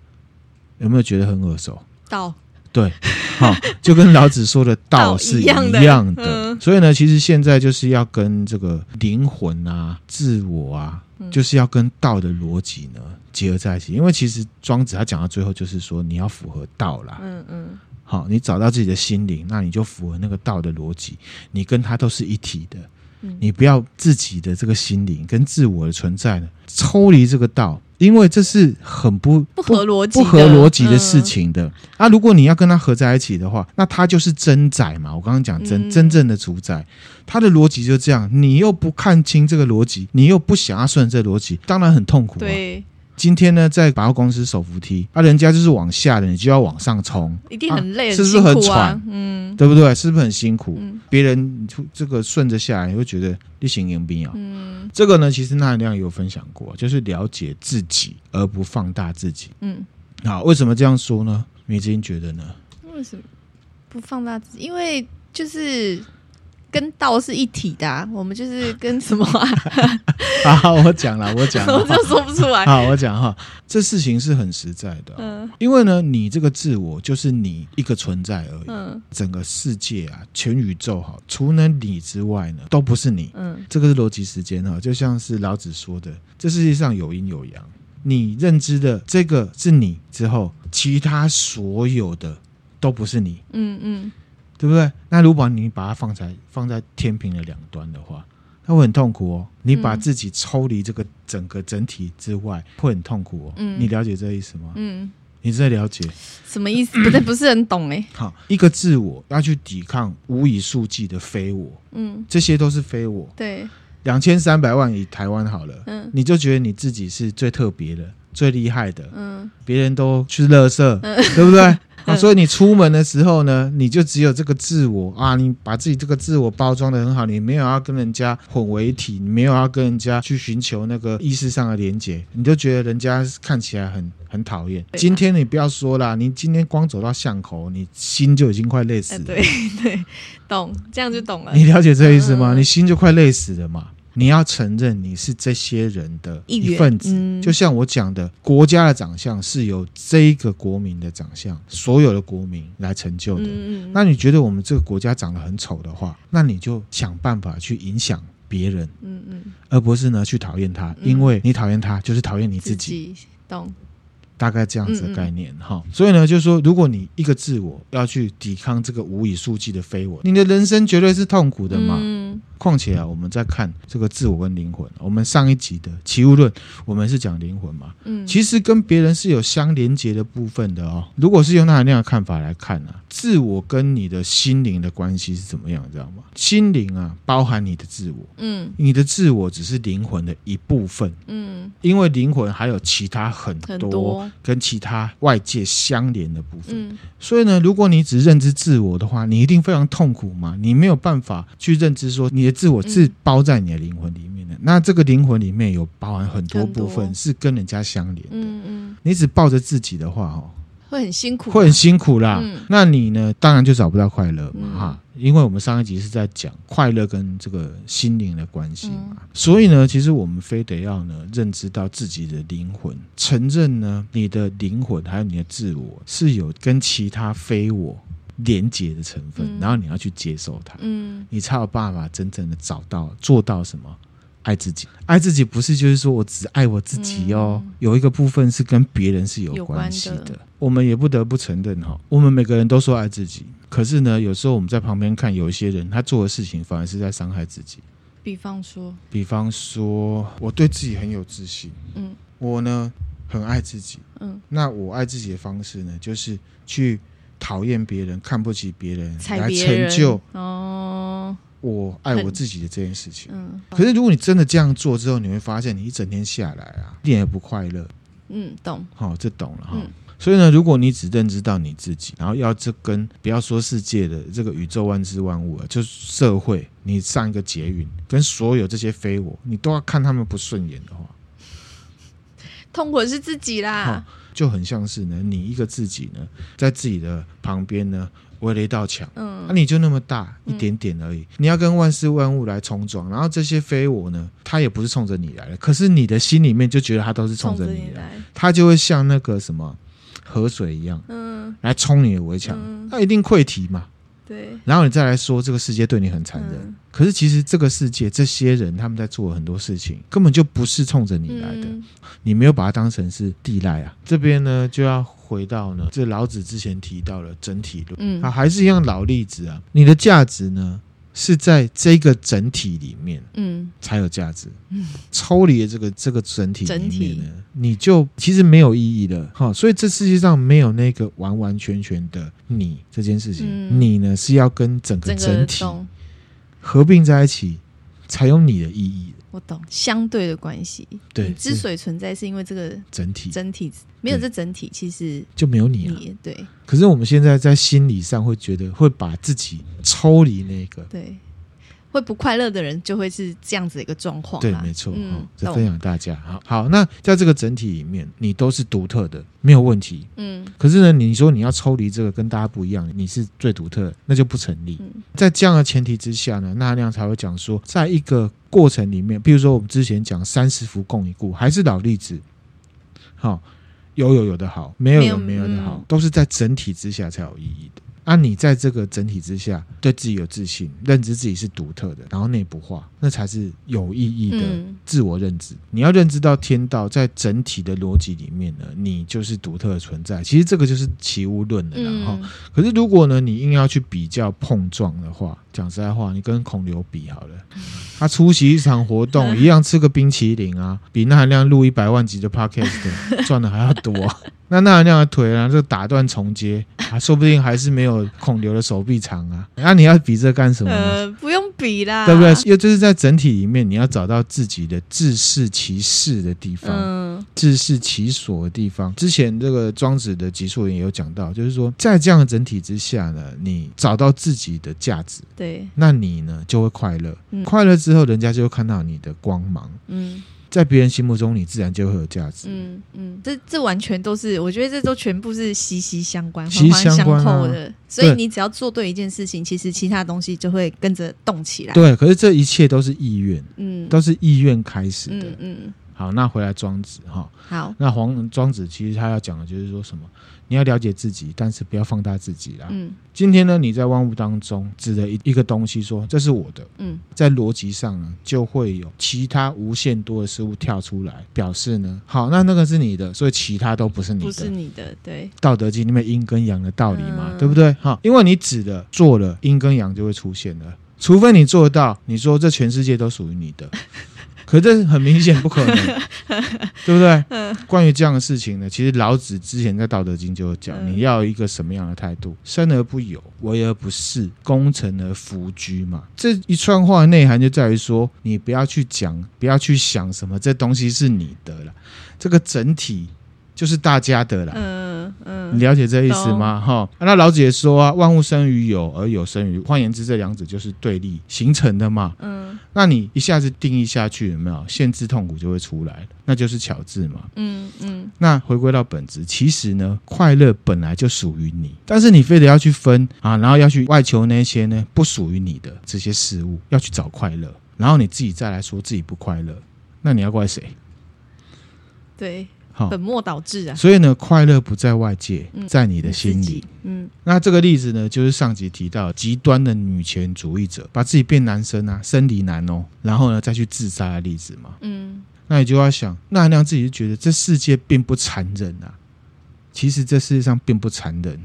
有没有觉得很耳熟？到。对，好，就跟老子说的道是一样的，样的。嗯、所以呢，其实现在就是要跟这个灵魂啊、自我啊，嗯、就是要跟道的逻辑呢结合在一起。因为其实庄子他讲到最后就是说，你要符合道啦，嗯嗯，好，你找到自己的心灵，那你就符合那个道的逻辑，你跟他都是一体的，嗯、你不要自己的这个心灵跟自我的存在呢抽离这个道。因为这是很不不合逻辑、不合逻辑的事情的。啊，如果你要跟他合在一起的话，那他就是真宰嘛。我刚刚讲真真正的主宰，他的逻辑就这样。你又不看清这个逻辑，你又不想要顺这逻辑，当然很痛苦啊。对。今天呢，在百货公司手扶梯，啊，人家就是往下的，你就要往上冲，一定很累，啊、是不是很喘？嗯，对不对？是不是很辛苦？嗯、别人这个顺着下来，你会觉得你行迎宾啊。嗯，这个呢，其实纳亮有分享过，就是了解自己而不放大自己。嗯，好，为什么这样说呢？米子英觉得呢？为什么不放大自己？因为就是。跟道是一体的、啊，我们就是 跟什么啊？好，我讲了，我讲了，我就说不出来。好，我讲哈，这事情是很实在的。嗯，因为呢，你这个自我就是你一个存在而已。嗯，整个世界啊，全宇宙哈，除了你之外呢，都不是你。嗯，这个是逻辑时间哈，就像是老子说的，这世界上有阴有阳，你认知的这个是你之后，其他所有的都不是你。嗯嗯。嗯对不对？那如果你把它放在放在天平的两端的话，那会很痛苦哦。你把自己抽离这个整个整体之外，会很痛苦哦。嗯，你了解这个意思吗？嗯，你在了解什么意思？不对，不是很懂哎。好，一个自我要去抵抗无以数计的非我，嗯，这些都是非我。对，两千三百万以台湾好了，嗯，你就觉得你自己是最特别的、最厉害的，嗯，别人都去乐色，嗯，对不对？啊，所以你出门的时候呢，你就只有这个自我啊，你把自己这个自我包装的很好，你没有要跟人家混为一体，你没有要跟人家去寻求那个意识上的连接，你就觉得人家看起来很很讨厌。今天你不要说啦，你今天光走到巷口，你心就已经快累死了。对对，懂，这样就懂了。你了解这个意思吗？你心就快累死了嘛。你要承认你是这些人的一份子，嗯、就像我讲的，国家的长相是由这一个国民的长相，所有的国民来成就的。嗯、那你觉得我们这个国家长得很丑的话，那你就想办法去影响别人，嗯嗯，而不是呢去讨厌他，因为你讨厌他就是讨厌你自己。自己懂。大概这样子的概念哈，嗯嗯，所以呢，就是说，如果你一个自我要去抵抗这个无以数计的非我，你的人生绝对是痛苦的嘛。嗯况且啊，我们在看这个自我跟灵魂。我们上一集的《奇物论》，我们是讲灵魂嘛。嗯，其实跟别人是有相连接的部分的哦。如果是用那样的看法来看呢、啊，自我跟你的心灵的关系是怎么样？知道吗？心灵啊，包含你的自我。嗯，你的自我只是灵魂的一部分。嗯，因为灵魂还有其他很多跟其他外界相连的部分。嗯，所以呢，如果你只认知自我的话，你一定非常痛苦嘛。你没有办法去认知说你的。自我是包在你的灵魂里面的。嗯、那这个灵魂里面有包含很多部分是跟人家相连的。嗯嗯，你只抱着自己的话，哦。会很辛苦，会很辛苦啦。嗯、那你呢？当然就找不到快乐嘛，哈、嗯。因为我们上一集是在讲快乐跟这个心灵的关系嘛，嗯、所以呢，其实我们非得要呢认知到自己的灵魂，承认呢你的灵魂还有你的自我是有跟其他非我连接的成分，嗯、然后你要去接受它，嗯，你才有办法真正的找到做到什么。爱自己，爱自己不是就是说我只爱我自己哦，嗯、有一个部分是跟别人是有关系的。的我们也不得不承认哈，我们每个人都说爱自己，可是呢，有时候我们在旁边看，有一些人他做的事情反而是在伤害自己。比方说，比方说，我对自己很有自信，嗯，我呢很爱自己，嗯，那我爱自己的方式呢，就是去讨厌别人，看不起别人，别人来成就哦。我爱我自己的这件事情，嗯，可是如果你真的这样做之后，你会发现你一整天下来啊，一点也不快乐。嗯，懂。好，这懂了哈。嗯，所以呢，如果你只认知到你自己，然后要这跟不要说世界的这个宇宙万事万物啊，就是社会，你上一个捷运跟所有这些非我，你都要看他们不顺眼的话，痛苦是自己啦。就很像是呢，你一个自己呢，在自己的旁边呢。围了一道墙，嗯，那、啊、你就那么大一点点而已。嗯、你要跟万事万物来冲撞，然后这些非我呢，他也不是冲着你来的，可是你的心里面就觉得他都是冲着你来，他就会像那个什么河水一样，嗯，来冲你的围墙，他、嗯、一定溃堤嘛。对，然后你再来说这个世界对你很残忍，嗯、可是其实这个世界这些人他们在做很多事情，根本就不是冲着你来的，嗯、你没有把它当成是地赖啊。这边呢就要回到呢，这老子之前提到了整体论，嗯，啊，还是一样老例子啊，你的价值呢？是在这个整体里面，嗯，才有价值。嗯，抽离了这个这个整体里面呢，你就其实没有意义了。哈，所以这世界上没有那个完完全全的你这件事情。嗯，你呢是要跟整个整体合并在一起，才有你的意义。我懂。相对的关系，对，之所以存在，是因为这个整体，整体没有这整体，其实就没有你了。对，可是我们现在在心理上会觉得，会把自己抽离那个，对。会不快乐的人就会是这样子的一个状况。对，没错。嗯，这分享大家。好，好，那在这个整体里面，你都是独特的，没有问题。嗯。可是呢，你说你要抽离这个跟大家不一样，你是最独特的，那就不成立。嗯。在这样的前提之下呢，那亮才会讲说，在一个过程里面，比如说我们之前讲三十辐共一故，还是老例子。好，有有有的好，没有有没有的好，嗯，都是在整体之下才有意义的。啊，你在这个整体之下，对自己有自信，认知自己是独特的，然后内部化，那才是有意义的自我认知。嗯、你要认知到天道在整体的逻辑里面呢，你就是独特的存在。其实这个就是齐物论的，然后，可是如果呢，你硬要去比较碰撞的话，讲实在话，你跟孔刘比好了，他出席一场活动，一样吃个冰淇淋啊，比那含量录一百万集的 podcast 赚的还要多。那那含量的腿啊，就打断重接 啊，说不定还是没有孔刘的手臂长啊。那、啊、你要比这干什么呢？呃，不用比啦，对不对？因为就是在整体里面，你要找到自己的自适其适的地方，嗯，自适其所的地方。之前这个庄子的集数也有讲到，就是说在这样的整体之下呢，你找到自己的价值，对，那你呢就会快乐，嗯、快乐之后，人家就会看到你的光芒，嗯。在别人心目中，你自然就会有价值。嗯嗯，这这完全都是，我觉得这都全部是息息相关、环环相扣的。啊、所以你只要做对一件事情，其实其他东西就会跟着动起来。对，可是这一切都是意愿，嗯，都是意愿开始的。嗯。嗯好，那回来庄子哈。好，那黄庄子其实他要讲的就是说什么？你要了解自己，但是不要放大自己啦。嗯，今天呢，你在万物当中指的一一个东西说，说这是我的。嗯，在逻辑上呢，就会有其他无限多的事物跳出来，表示呢，好，那那个是你的，所以其他都不是你的，不是你的。对，《道德经》里面阴跟阳的道理嘛，嗯、对不对？哈，因为你指的做了，阴跟阳就会出现了，除非你做得到，你说这全世界都属于你的。可这很明显不可能，对不对？关于这样的事情呢，其实老子之前在《道德经》就有讲，你要一个什么样的态度？生而不有，为而不恃，功成而弗居嘛。这一串话的内涵就在于说，你不要去讲，不要去想什么这东西是你的了，这个整体就是大家的了。嗯嗯。嗯，你了解这意思吗？哈、哦，那老子也说啊，万物生于有，而有生于。换言之，这两者就是对立形成的嘛。嗯，那你一下子定义下去，有没有限制痛苦就会出来，那就是巧智嘛。嗯嗯。那回归到本质，其实呢，快乐本来就属于你，但是你非得要去分啊，然后要去外求那些呢不属于你的这些事物，要去找快乐，然后你自己再来说自己不快乐，那你要怪谁？对。好，本末倒置啊！所以呢，快乐不在外界，在你的心里。嗯，那这个例子呢，就是上集提到极端的女权主义者，把自己变男生啊，生理男哦，然后呢再去自杀的例子嘛。嗯，那你就要想，那那样自己就觉得这世界并不残忍啊。其实这世界上并不残忍。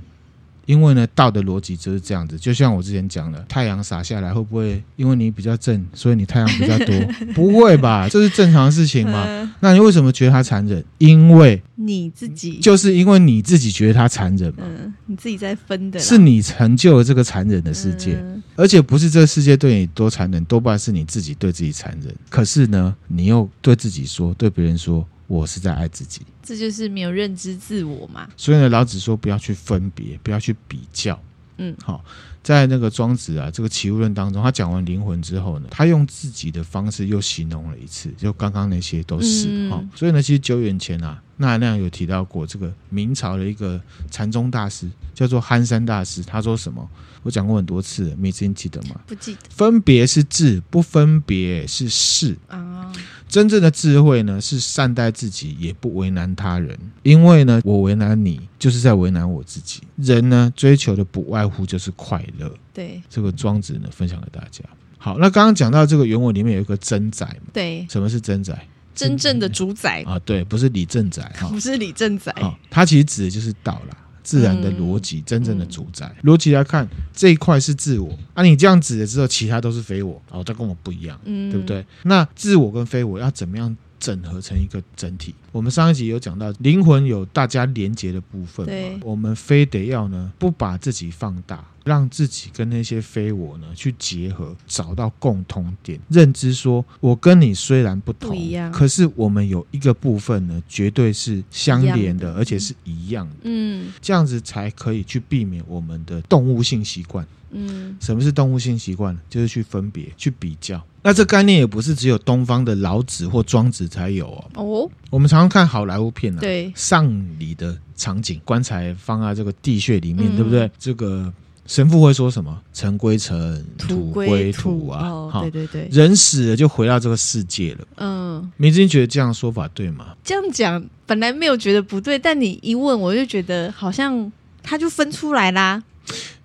因为呢，道的逻辑就是这样子，就像我之前讲的，太阳洒下来会不会因为你比较正，所以你太阳比较多？不会吧，这是正常的事情嘛。嗯、那你为什么觉得它残忍？因为你自己就是因为你自己觉得它残忍嘛。嗯，你自己在分的，是你成就了这个残忍的世界，嗯、而且不是这个世界对你多残忍，多半是你自己对自己残忍。可是呢，你又对自己说，对别人说。我是在爱自己，这就是没有认知自我嘛。所以呢，老子说不要去分别，不要去比较。嗯，好，在那个庄子啊，这个齐物论当中，他讲完灵魂之后呢，他用自己的方式又形容了一次，就刚刚那些都是。好、嗯，所以呢，其实久远前啊，那那样有提到过这个明朝的一个禅宗大师，叫做憨山大师，他说什么？我讲过很多次了，你记得吗？不记得。分别是智，不分别是事啊。真正的智慧呢，是善待自己，也不为难他人。因为呢，我为难你，就是在为难我自己。人呢，追求的不外乎就是快乐。对，这个庄子呢，分享给大家。好，那刚刚讲到这个原文里面有一个真宰。对，什么是真宰？真正的主宰啊，对，不是李正宰 哈，不是李正宰。哦，他其实指的就是道啦。自然的逻辑，真正的主宰。嗯、逻辑来看，这一块是自我啊，你这样指了之后，其他都是非我哦，这跟我不一样，嗯，对不对？那自我跟非我要怎么样整合成一个整体？我们上一集有讲到，灵魂有大家连接的部分嘛，我们非得要呢，不把自己放大。让自己跟那些非我呢去结合，找到共通点，认知说，我跟你虽然不同，不可是我们有一个部分呢，绝对是相连的，的而且是一样的。嗯，这样子才可以去避免我们的动物性习惯。嗯，什么是动物性习惯？就是去分别、去比较。那这概念也不是只有东方的老子或庄子才有哦。哦，我们常常看好莱坞片啊，对，丧礼的场景，棺材放在这个地穴里面，嗯、对不对？这个。神父会说什么？尘归尘，土归土，土啊！哦、对对对，人死了就回到这个世界了。嗯，明君觉得这样说法对吗？这样讲本来没有觉得不对，但你一问，我就觉得好像他就分出来啦。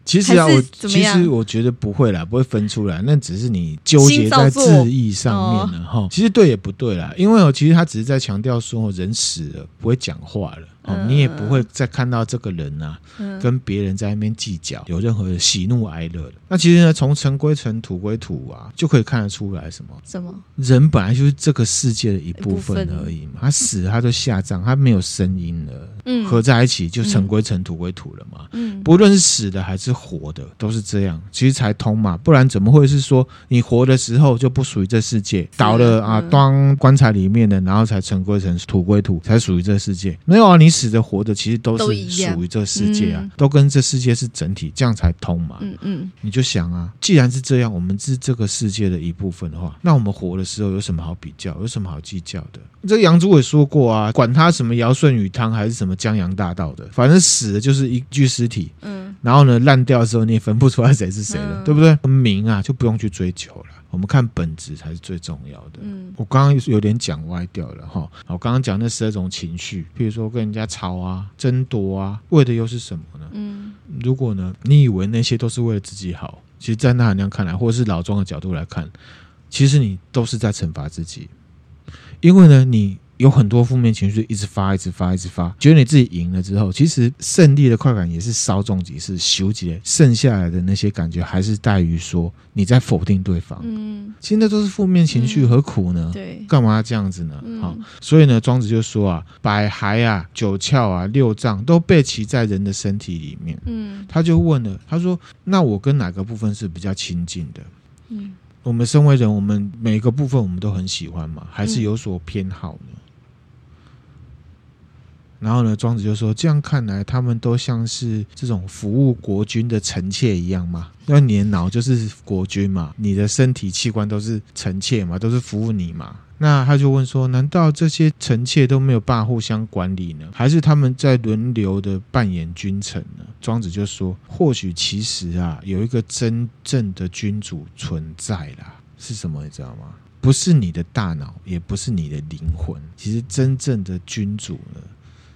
其实啊，我其实我觉得不会啦，不会分出来，那只是你纠结在字义上面了哈、哦。其实对也不对啦，因为哦其实他只是在强调说，人死了不会讲话了。哦，你也不会再看到这个人啊，嗯、跟别人在那边计较，有任何的喜怒哀乐的。那其实呢，从尘归尘，土归土啊，就可以看得出来什么？什么？人本来就是这个世界的一部分而已嘛。他死，他就下葬，他没有声音了，嗯，合在一起就尘归尘，土归土了嘛。嗯，不论是死的还是活的，都是这样，其实才通嘛。不然怎么会是说你活的时候就不属于这世界，倒了啊，当棺材里面的，然后才尘归尘，土归土，才属于这世界？没有啊，你。死的活的其实都是属于这个世界啊，都，嗯、都跟这世界是整体，这样才通嘛。嗯嗯，你就想啊，既然是这样，我们是这个世界的一部分的话，那我们活的时候有什么好比较，有什么好计较的？这个杨祖伟说过啊，管他什么尧舜禹汤还是什么江洋大盗的，反正死的就是一具尸体。嗯，然后呢，烂掉的时候你也分不出来谁是谁了，嗯、对不对？名啊就不用去追求了。我们看本质才是最重要的。嗯，我刚刚有点讲歪掉了哈。我刚刚讲那十二种情绪，譬如说跟人家吵啊、争夺啊，为的又是什么呢？嗯，如果呢，你以为那些都是为了自己好，其实，在那含量看来，或者是老庄的角度来看，其实你都是在惩罚自己，因为呢，你。有很多负面情绪一直发，一直发，一直发，觉得你自己赢了之后，其实胜利的快感也是稍纵即逝，剩下来的那些感觉还是在于说你在否定对方。嗯，其实那都是负面情绪，何苦呢？对，干嘛要这样子呢？好、嗯，所以呢，庄子就说啊，百骸啊、九窍啊、六脏都被其在人的身体里面。嗯，他就问了，他说：“那我跟哪个部分是比较亲近的？”嗯，我们身为人，我们每个部分我们都很喜欢嘛，还是有所偏好呢？然后呢，庄子就说：“这样看来，他们都像是这种服务国君的臣妾一样嘛。那你的脑就是国君嘛，你的身体器官都是臣妾嘛，都是服务你嘛。那他就问说：难道这些臣妾都没有办法互相管理呢？还是他们在轮流的扮演君臣呢？”庄子就说：“或许其实啊，有一个真正的君主存在啦。是什么？你知道吗？不是你的大脑，也不是你的灵魂。其实真正的君主呢？”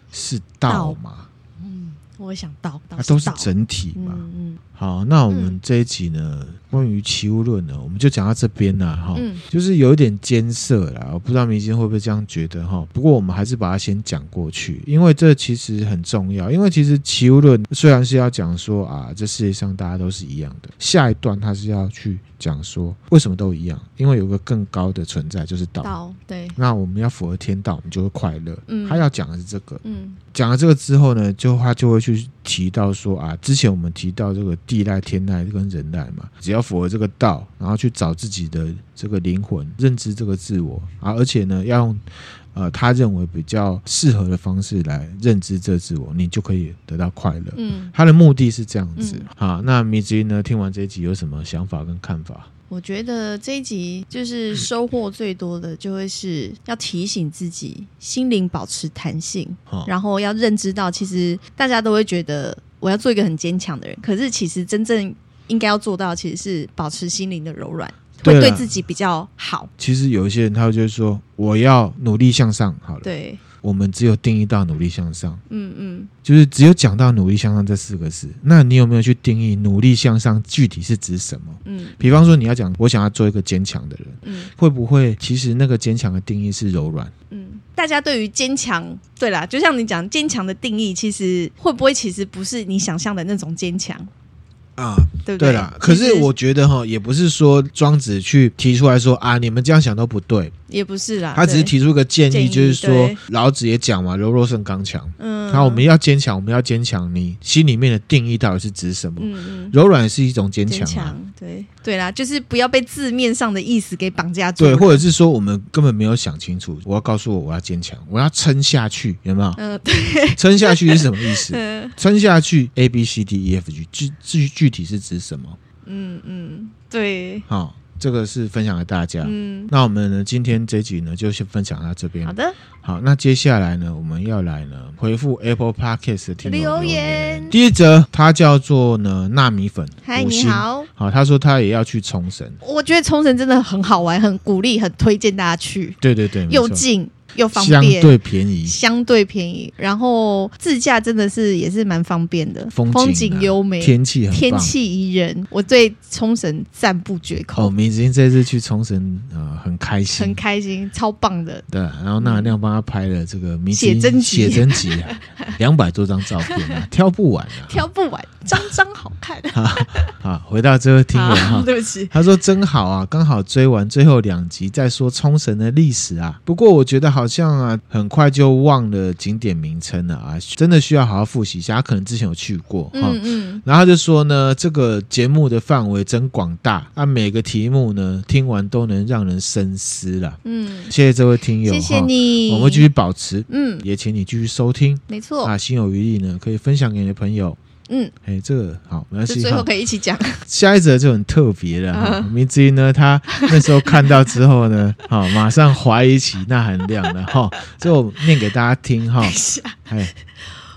是道嘛？嗯，我想道，都是整体嘛。嗯嗯。好，那我们这一集呢，嗯、关于齐物论呢，我们就讲到这边了哈。嗯。就是有一点艰涩啦，我不知道明星会不会这样觉得哈。不过我们还是把它先讲过去，因为这其实很重要。因为其实齐物论虽然是要讲说啊，这世界上大家都是一样的，下一段它是要去讲说为什么都一样，因为有个更高的存在就是道。道对。那我们要符合天道，我们就会快乐。嗯。他要讲的是这个。嗯。讲了这个之后呢，就他就会去提到说啊，之前我们提到这个。地赖、天赖跟人赖嘛，只要符合这个道，然后去找自己的这个灵魂，认知这个自我啊，而且呢，要用呃他认为比较适合的方式来认知这自我，你就可以得到快乐。嗯，他的目的是这样子。嗯、好，那米子英呢，听完这一集有什么想法跟看法？我觉得这一集就是收获最多的，就会是要提醒自己心灵保持弹性，嗯、然后要认知到，其实大家都会觉得。我要做一个很坚强的人，可是其实真正应该要做到，其实是保持心灵的柔软，会对自己比较好。其实有一些人，他就是说，我要努力向上。好了，对，我们只有定义到努力向上，嗯嗯，就是只有讲到努力向上这四个字。那你有没有去定义努力向上具体是指什么？嗯，比方说你要讲，我想要做一个坚强的人，嗯，会不会其实那个坚强的定义是柔软？嗯。大家对于坚强，对啦，就像你讲坚强的定义，其实会不会其实不是你想象的那种坚强啊？对不对？对啦，可是我觉得哈，也不是说庄子去提出来说啊，你们这样想都不对。也不是啦，他只是提出一个建议，就是说老子也讲嘛，柔弱胜刚强。嗯，那我们要坚强，我们要坚强，你心里面的定义到底是指什么？柔软是一种坚强，对对啦，就是不要被字面上的意思给绑架住。对，或者是说我们根本没有想清楚，我要告诉我我要坚强，我要撑下去，有没有？嗯，对，撑下去是什么意思？嗯，撑下去，A B C D E F G，具具具体是指什么？嗯嗯，对，好。这个是分享给大家。嗯，那我们呢，今天这集呢，就先分享到这边。好的，好，那接下来呢，我们要来呢回复 Apple Podcast 的听留言。留言第一则，他叫做呢纳米粉，嗨，你好。好，他说他也要去冲绳。我觉得冲绳真的很好玩，很鼓励，很推荐大家去。对对对，又近。又方便，相对便宜，相对便宜，然后自驾真的是也是蛮方便的，风景、啊、风景优美，天气很天气宜人，我对冲绳赞不绝口。哦，明子英这次去冲绳啊，很开心，很开心，超棒的。对，然后那亮帮他拍了这个明写真集，写真集啊，两百多张照片啊，挑不完啊，挑不完，张张好看。好，好，回到这个听友哈，对不起，他说真好啊，刚好追完最后两集，再说冲绳的历史啊。不过我觉得好像啊，很快就忘了景点名称了啊，真的需要好好复习一下。他可能之前有去过，嗯嗯。然后他就说呢，这个节目的范围真广大，啊，每个题目呢听完都能让人深思了。嗯，谢谢这位听友，谢谢你，我们会继续保持，嗯，也请你继续收听，没错啊，心有余力呢，可以分享给你的朋友。嗯，哎，这个好，没关系，最后可以一起讲。下一则就很特别了哈，明子英呢，他那时候看到之后呢，好，马上怀疑起那含量了哈，就我念给大家听哈。哎，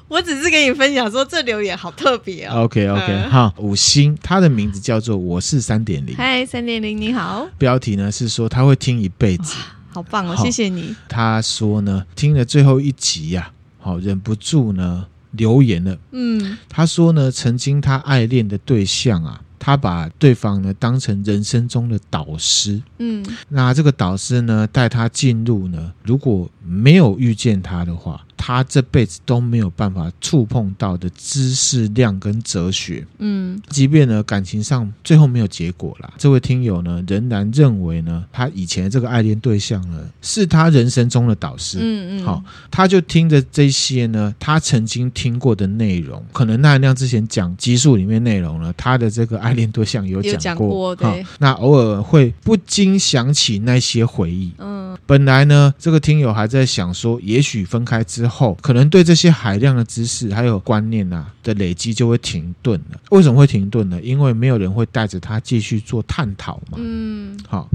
我只是跟你分享说这留言好特别哦。OK OK，好，五星，他的名字叫做我是三点零。嗨，三点零你好。标题呢是说他会听一辈子，好棒哦，谢谢你。他说呢，听了最后一集呀，好，忍不住呢。留言了，嗯，他说呢，曾经他爱恋的对象啊，他把对方呢当成人生中的导师，嗯，那这个导师呢带他进入呢，如果没有遇见他的话。他这辈子都没有办法触碰到的知识量跟哲学，嗯，即便呢感情上最后没有结果啦，这位听友呢仍然认为呢他以前这个爱恋对象呢是他人生中的导师，嗯嗯，好，他就听着这些呢他曾经听过的内容，可能那亮之前讲集数里面内容呢，他的这个爱恋对象有讲过，对，那偶尔会不禁想起那些回忆，嗯。嗯，本来呢，这个听友还在想说，也许分开之后，可能对这些海量的知识还有观念啊的累积就会停顿了。为什么会停顿呢？因为没有人会带着他继续做探讨嘛。嗯，好。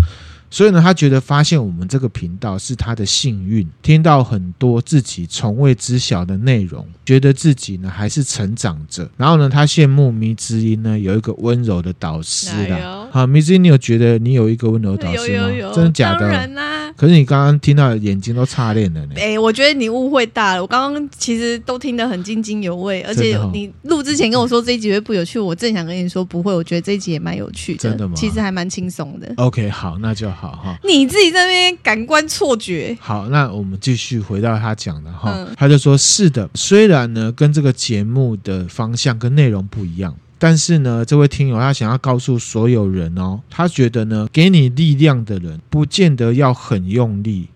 所以呢，他觉得发现我们这个频道是他的幸运，听到很多自己从未知晓的内容，觉得自己呢还是成长着。然后呢，他羡慕迷之音呢有一个温柔的导师啦。好，迷之音，你有觉得你有一个温柔导师吗？有有有，真的假的？当然啊。可是你刚刚听到眼睛都擦亮了呢。哎，我觉得你误会大了。我刚刚其实都听得很津津有味，而且你录之前跟我说这一集会不有趣，我正想跟你说不会。我觉得这一集也蛮有趣的，真的吗？其实还蛮轻松的。OK，好，那就好哈。你自己在那边感官错觉。好，那我们继续回到他讲的哈。嗯、他就说：“是的，虽然呢跟这个节目的方向跟内容不一样，但是呢，这位听友他想要告诉所有人哦，他觉得呢，给你力量的人不见得要很用力。”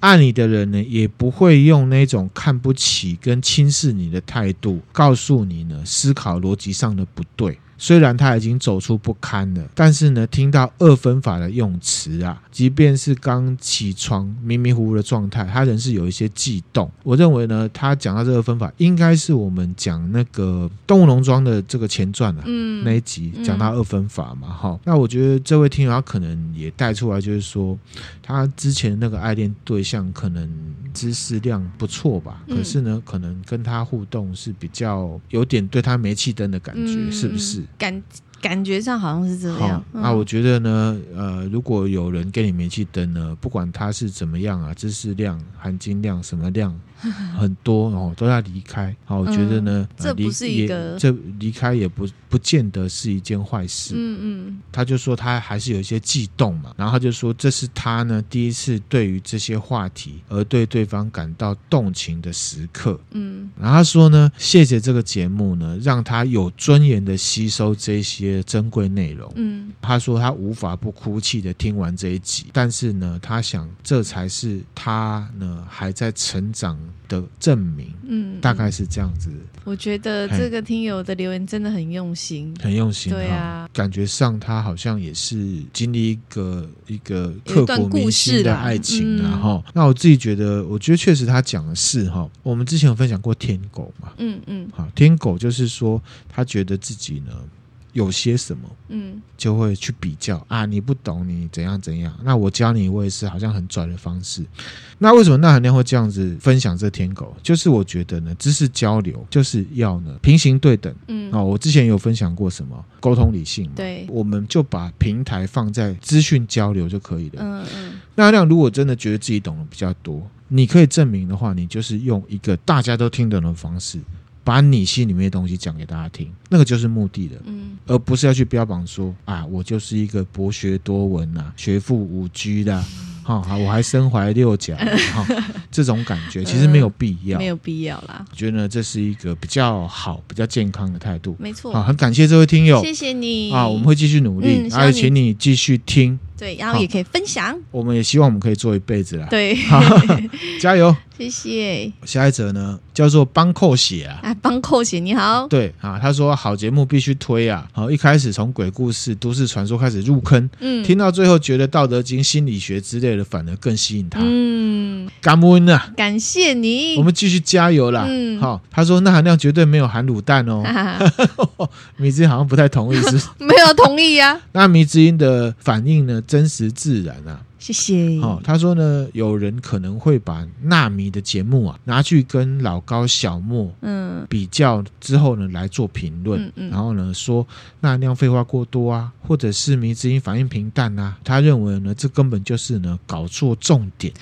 爱你的人呢，也不会用那种看不起跟轻视你的态度，告诉你呢，思考逻辑上的不对。虽然他已经走出不堪了，但是呢，听到二分法的用词啊，即便是刚起床迷迷糊糊的状态，他仍是有一些悸动。我认为呢，他讲到这个分法，应该是我们讲那个动物农庄的这个前传啊，嗯，那一集讲到二分法嘛，哈、嗯。那我觉得这位听友他可能也带出来，就是说他之前那个爱恋对象可能知识量不错吧，可是呢，可能跟他互动是比较有点对他煤气灯的感觉，是不是？感感觉上好像是这样。好，那我觉得呢，呃，如果有人给你煤气灯呢，不管他是怎么样啊，知识量、含金量什么量。很多哦，都要离开。好，我觉得呢，嗯、这不是一个，这离开也不不见得是一件坏事。嗯嗯，他就说他还是有一些悸动嘛，然后他就说这是他呢第一次对于这些话题而对对方感到动情的时刻。嗯，然后他说呢，谢谢这个节目呢，让他有尊严的吸收这些珍贵内容。嗯，他说他无法不哭泣的听完这一集，但是呢，他想这才是他呢还在成长的证明，嗯，大概是这样子。我觉得这个听友的留言真的很用心，很用心，对啊，感觉上他好像也是经历一个一个刻骨铭心的爱情，然后，那我自己觉得，我觉得确实他讲的是哈，我们之前有分享过天狗嘛，嗯嗯，好，天狗就是说他觉得自己呢。有些什么，嗯，就会去比较啊，你不懂，你怎样怎样，那我教你，我也是好像很拽的方式。那为什么那含量会这样子分享这天狗？就是我觉得呢，知识交流就是要呢平行对等，嗯，哦，我之前有分享过什么沟通理性，对，我们就把平台放在资讯交流就可以了，嗯嗯。那含量如果真的觉得自己懂得比较多，你可以证明的话，你就是用一个大家都听懂的方式。把你心里面的东西讲给大家听，那个就是目的的，嗯，而不是要去标榜说啊，我就是一个博学多闻啊，学富五车的，哈、我还身怀六甲，哈、嗯，这种感觉其实没有必要，嗯、没有必要啦。我觉得呢，这是一个比较好、比较健康的态度，没错。啊，很感谢这位听友，谢谢你。啊，我们会继续努力，而、嗯、且请你继续听。对，然后也可以分享。我们也希望我们可以做一辈子啦。对，加油，谢谢。下一则呢，叫做帮扣血啊。啊，帮扣血，你好。对啊，他说好节目必须推啊。好，一开始从鬼故事、都市传说开始入坑，嗯，听到最后觉得《道德经》、心理学之类的反而更吸引他。嗯，感恩啊，感谢你。我们继续加油啦。嗯，好，他说那含量绝对没有含卤蛋哦。米之音好像不太同意，是？没有同意呀。那米之音的反应呢？真实自然啊，谢谢。哦，他说呢，有人可能会把纳米的节目啊拿去跟老高、小莫嗯比较之后呢来做评论，嗯嗯、然后呢说钠含量废话过多啊，或者是迷之音反应平淡啊，他认为呢这根本就是呢搞错重点。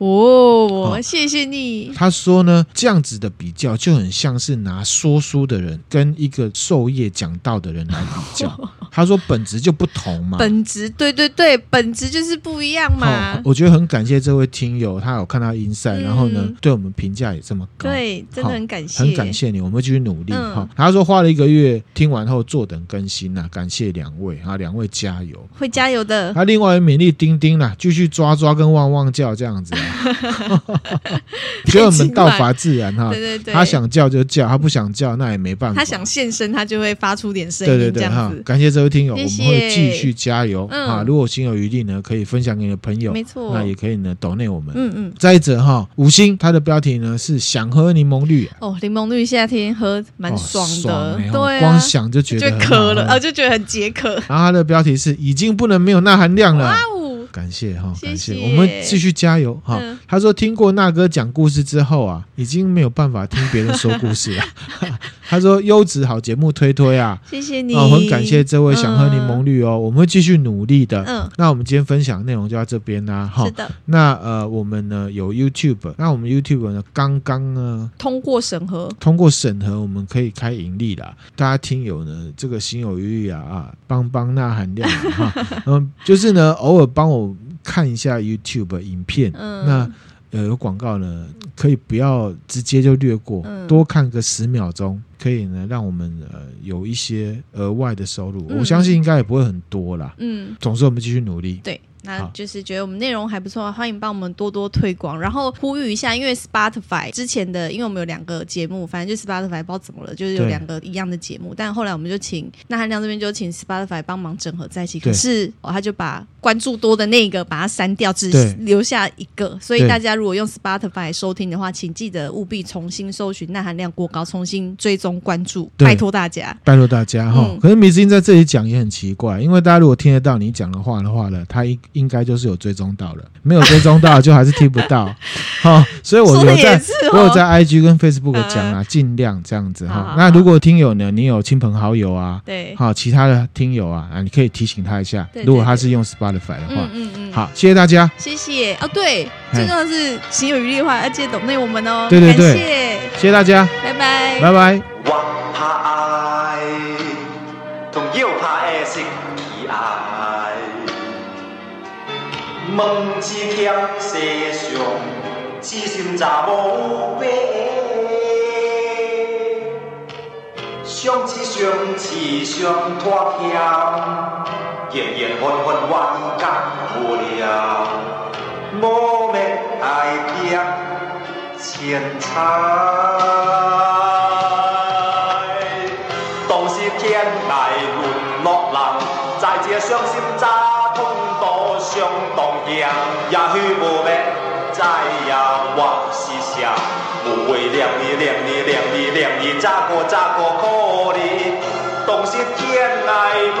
哦，谢谢你。他说呢，这样子的比较就很像是拿说书的人跟一个授业讲道的人来比较。他说本质就不同嘛，本质对对对，本质就是不一样嘛。我觉得很感谢这位听友，他有看到 Inside，然后呢，对我们评价也这么高，对，真的很感谢，很感谢你，我们会继续努力哈。他说花了一个月听完后坐等更新呐，感谢两位啊，两位加油，会加油的。他另外勉励丁丁啦，继续抓抓跟汪汪叫这样子。所以我们道法自然哈，对对对，他想叫就叫，他不想叫那也没办法。他想现身，他就会发出点声音，对对对，哈，感谢这位听友，我们会继续加油啊！如果心有余力呢，可以分享给你的朋友，没错，那也可以呢抖内我们。嗯嗯。再者哈，五星它的标题呢是想喝柠檬绿哦，柠檬绿夏天喝蛮爽的，对、啊，光想就觉得渴了，啊，就觉得很解渴。然后它的标题是已经不能没有钠含量了。感谢哈，感谢，我们继续加油哈。嗯、他说听过那哥讲故事之后啊，已经没有办法听别人说故事了。他说优质好节目推推啊，谢谢你，哦，很感谢这位想喝柠檬绿哦，嗯、我们会继续努力的。嗯，那我们今天分享的内容就到这边啦。哈，是的。那呃，我们呢有 YouTube，那我们 YouTube 呢刚刚呢通过审核，通过审核，我们可以开盈利啦。大家听友呢，这个心有余力啊啊，帮帮钠含量哈，嗯，就是呢偶尔帮我看一下 YouTube 影片，嗯，那。呃，有广告呢，可以不要直接就略过，嗯、多看个十秒钟，可以呢，让我们呃有一些额外的收入。嗯、我相信应该也不会很多啦。嗯，总之我们继续努力。对。那就是觉得我们内容还不错，欢迎帮我们多多推广，然后呼吁一下，因为 Spotify 之前的，因为我们有两个节目，反正就 Spotify 不知道怎么了，就是有两个一样的节目，但后来我们就请那含量这边就请 Spotify 帮忙整合在一起，可是哦，他就把关注多的那个把它删掉，只留下一个，所以大家如果用 Spotify 收听的话，请记得务必重新搜寻钠含量过高，重新追踪关注，拜托大家，拜托大家哈。嗯、可是米斯汀在这里讲也很奇怪，因为大家如果听得到你讲的话的话呢，他应应该就是有追。追踪到了，没有追踪到就还是听不到，好，所以我有在，哦、我有在 IG 跟 Facebook 讲啊，尽量这样子哈。那如果听友呢，你有亲朋好友啊，对，好，其他的听友啊，啊，你可以提醒他一下，如果他是用 Spotify 的话，嗯嗯，好，谢谢大家，谢谢。哦，对，最重要是行有余力的话，要记得抖内我们哦，对对对，谢谢大家，拜拜，拜拜。问之强世上，痴心查某白，相知相持相拖欠，缘缘分分冤家无了，无眠爱别千载，当时天涯沦落人，在这伤心乍痛多伤动。也许无要知影我是谁，无谓念你念你念你念你，咋个咋个可怜？当时天涯沦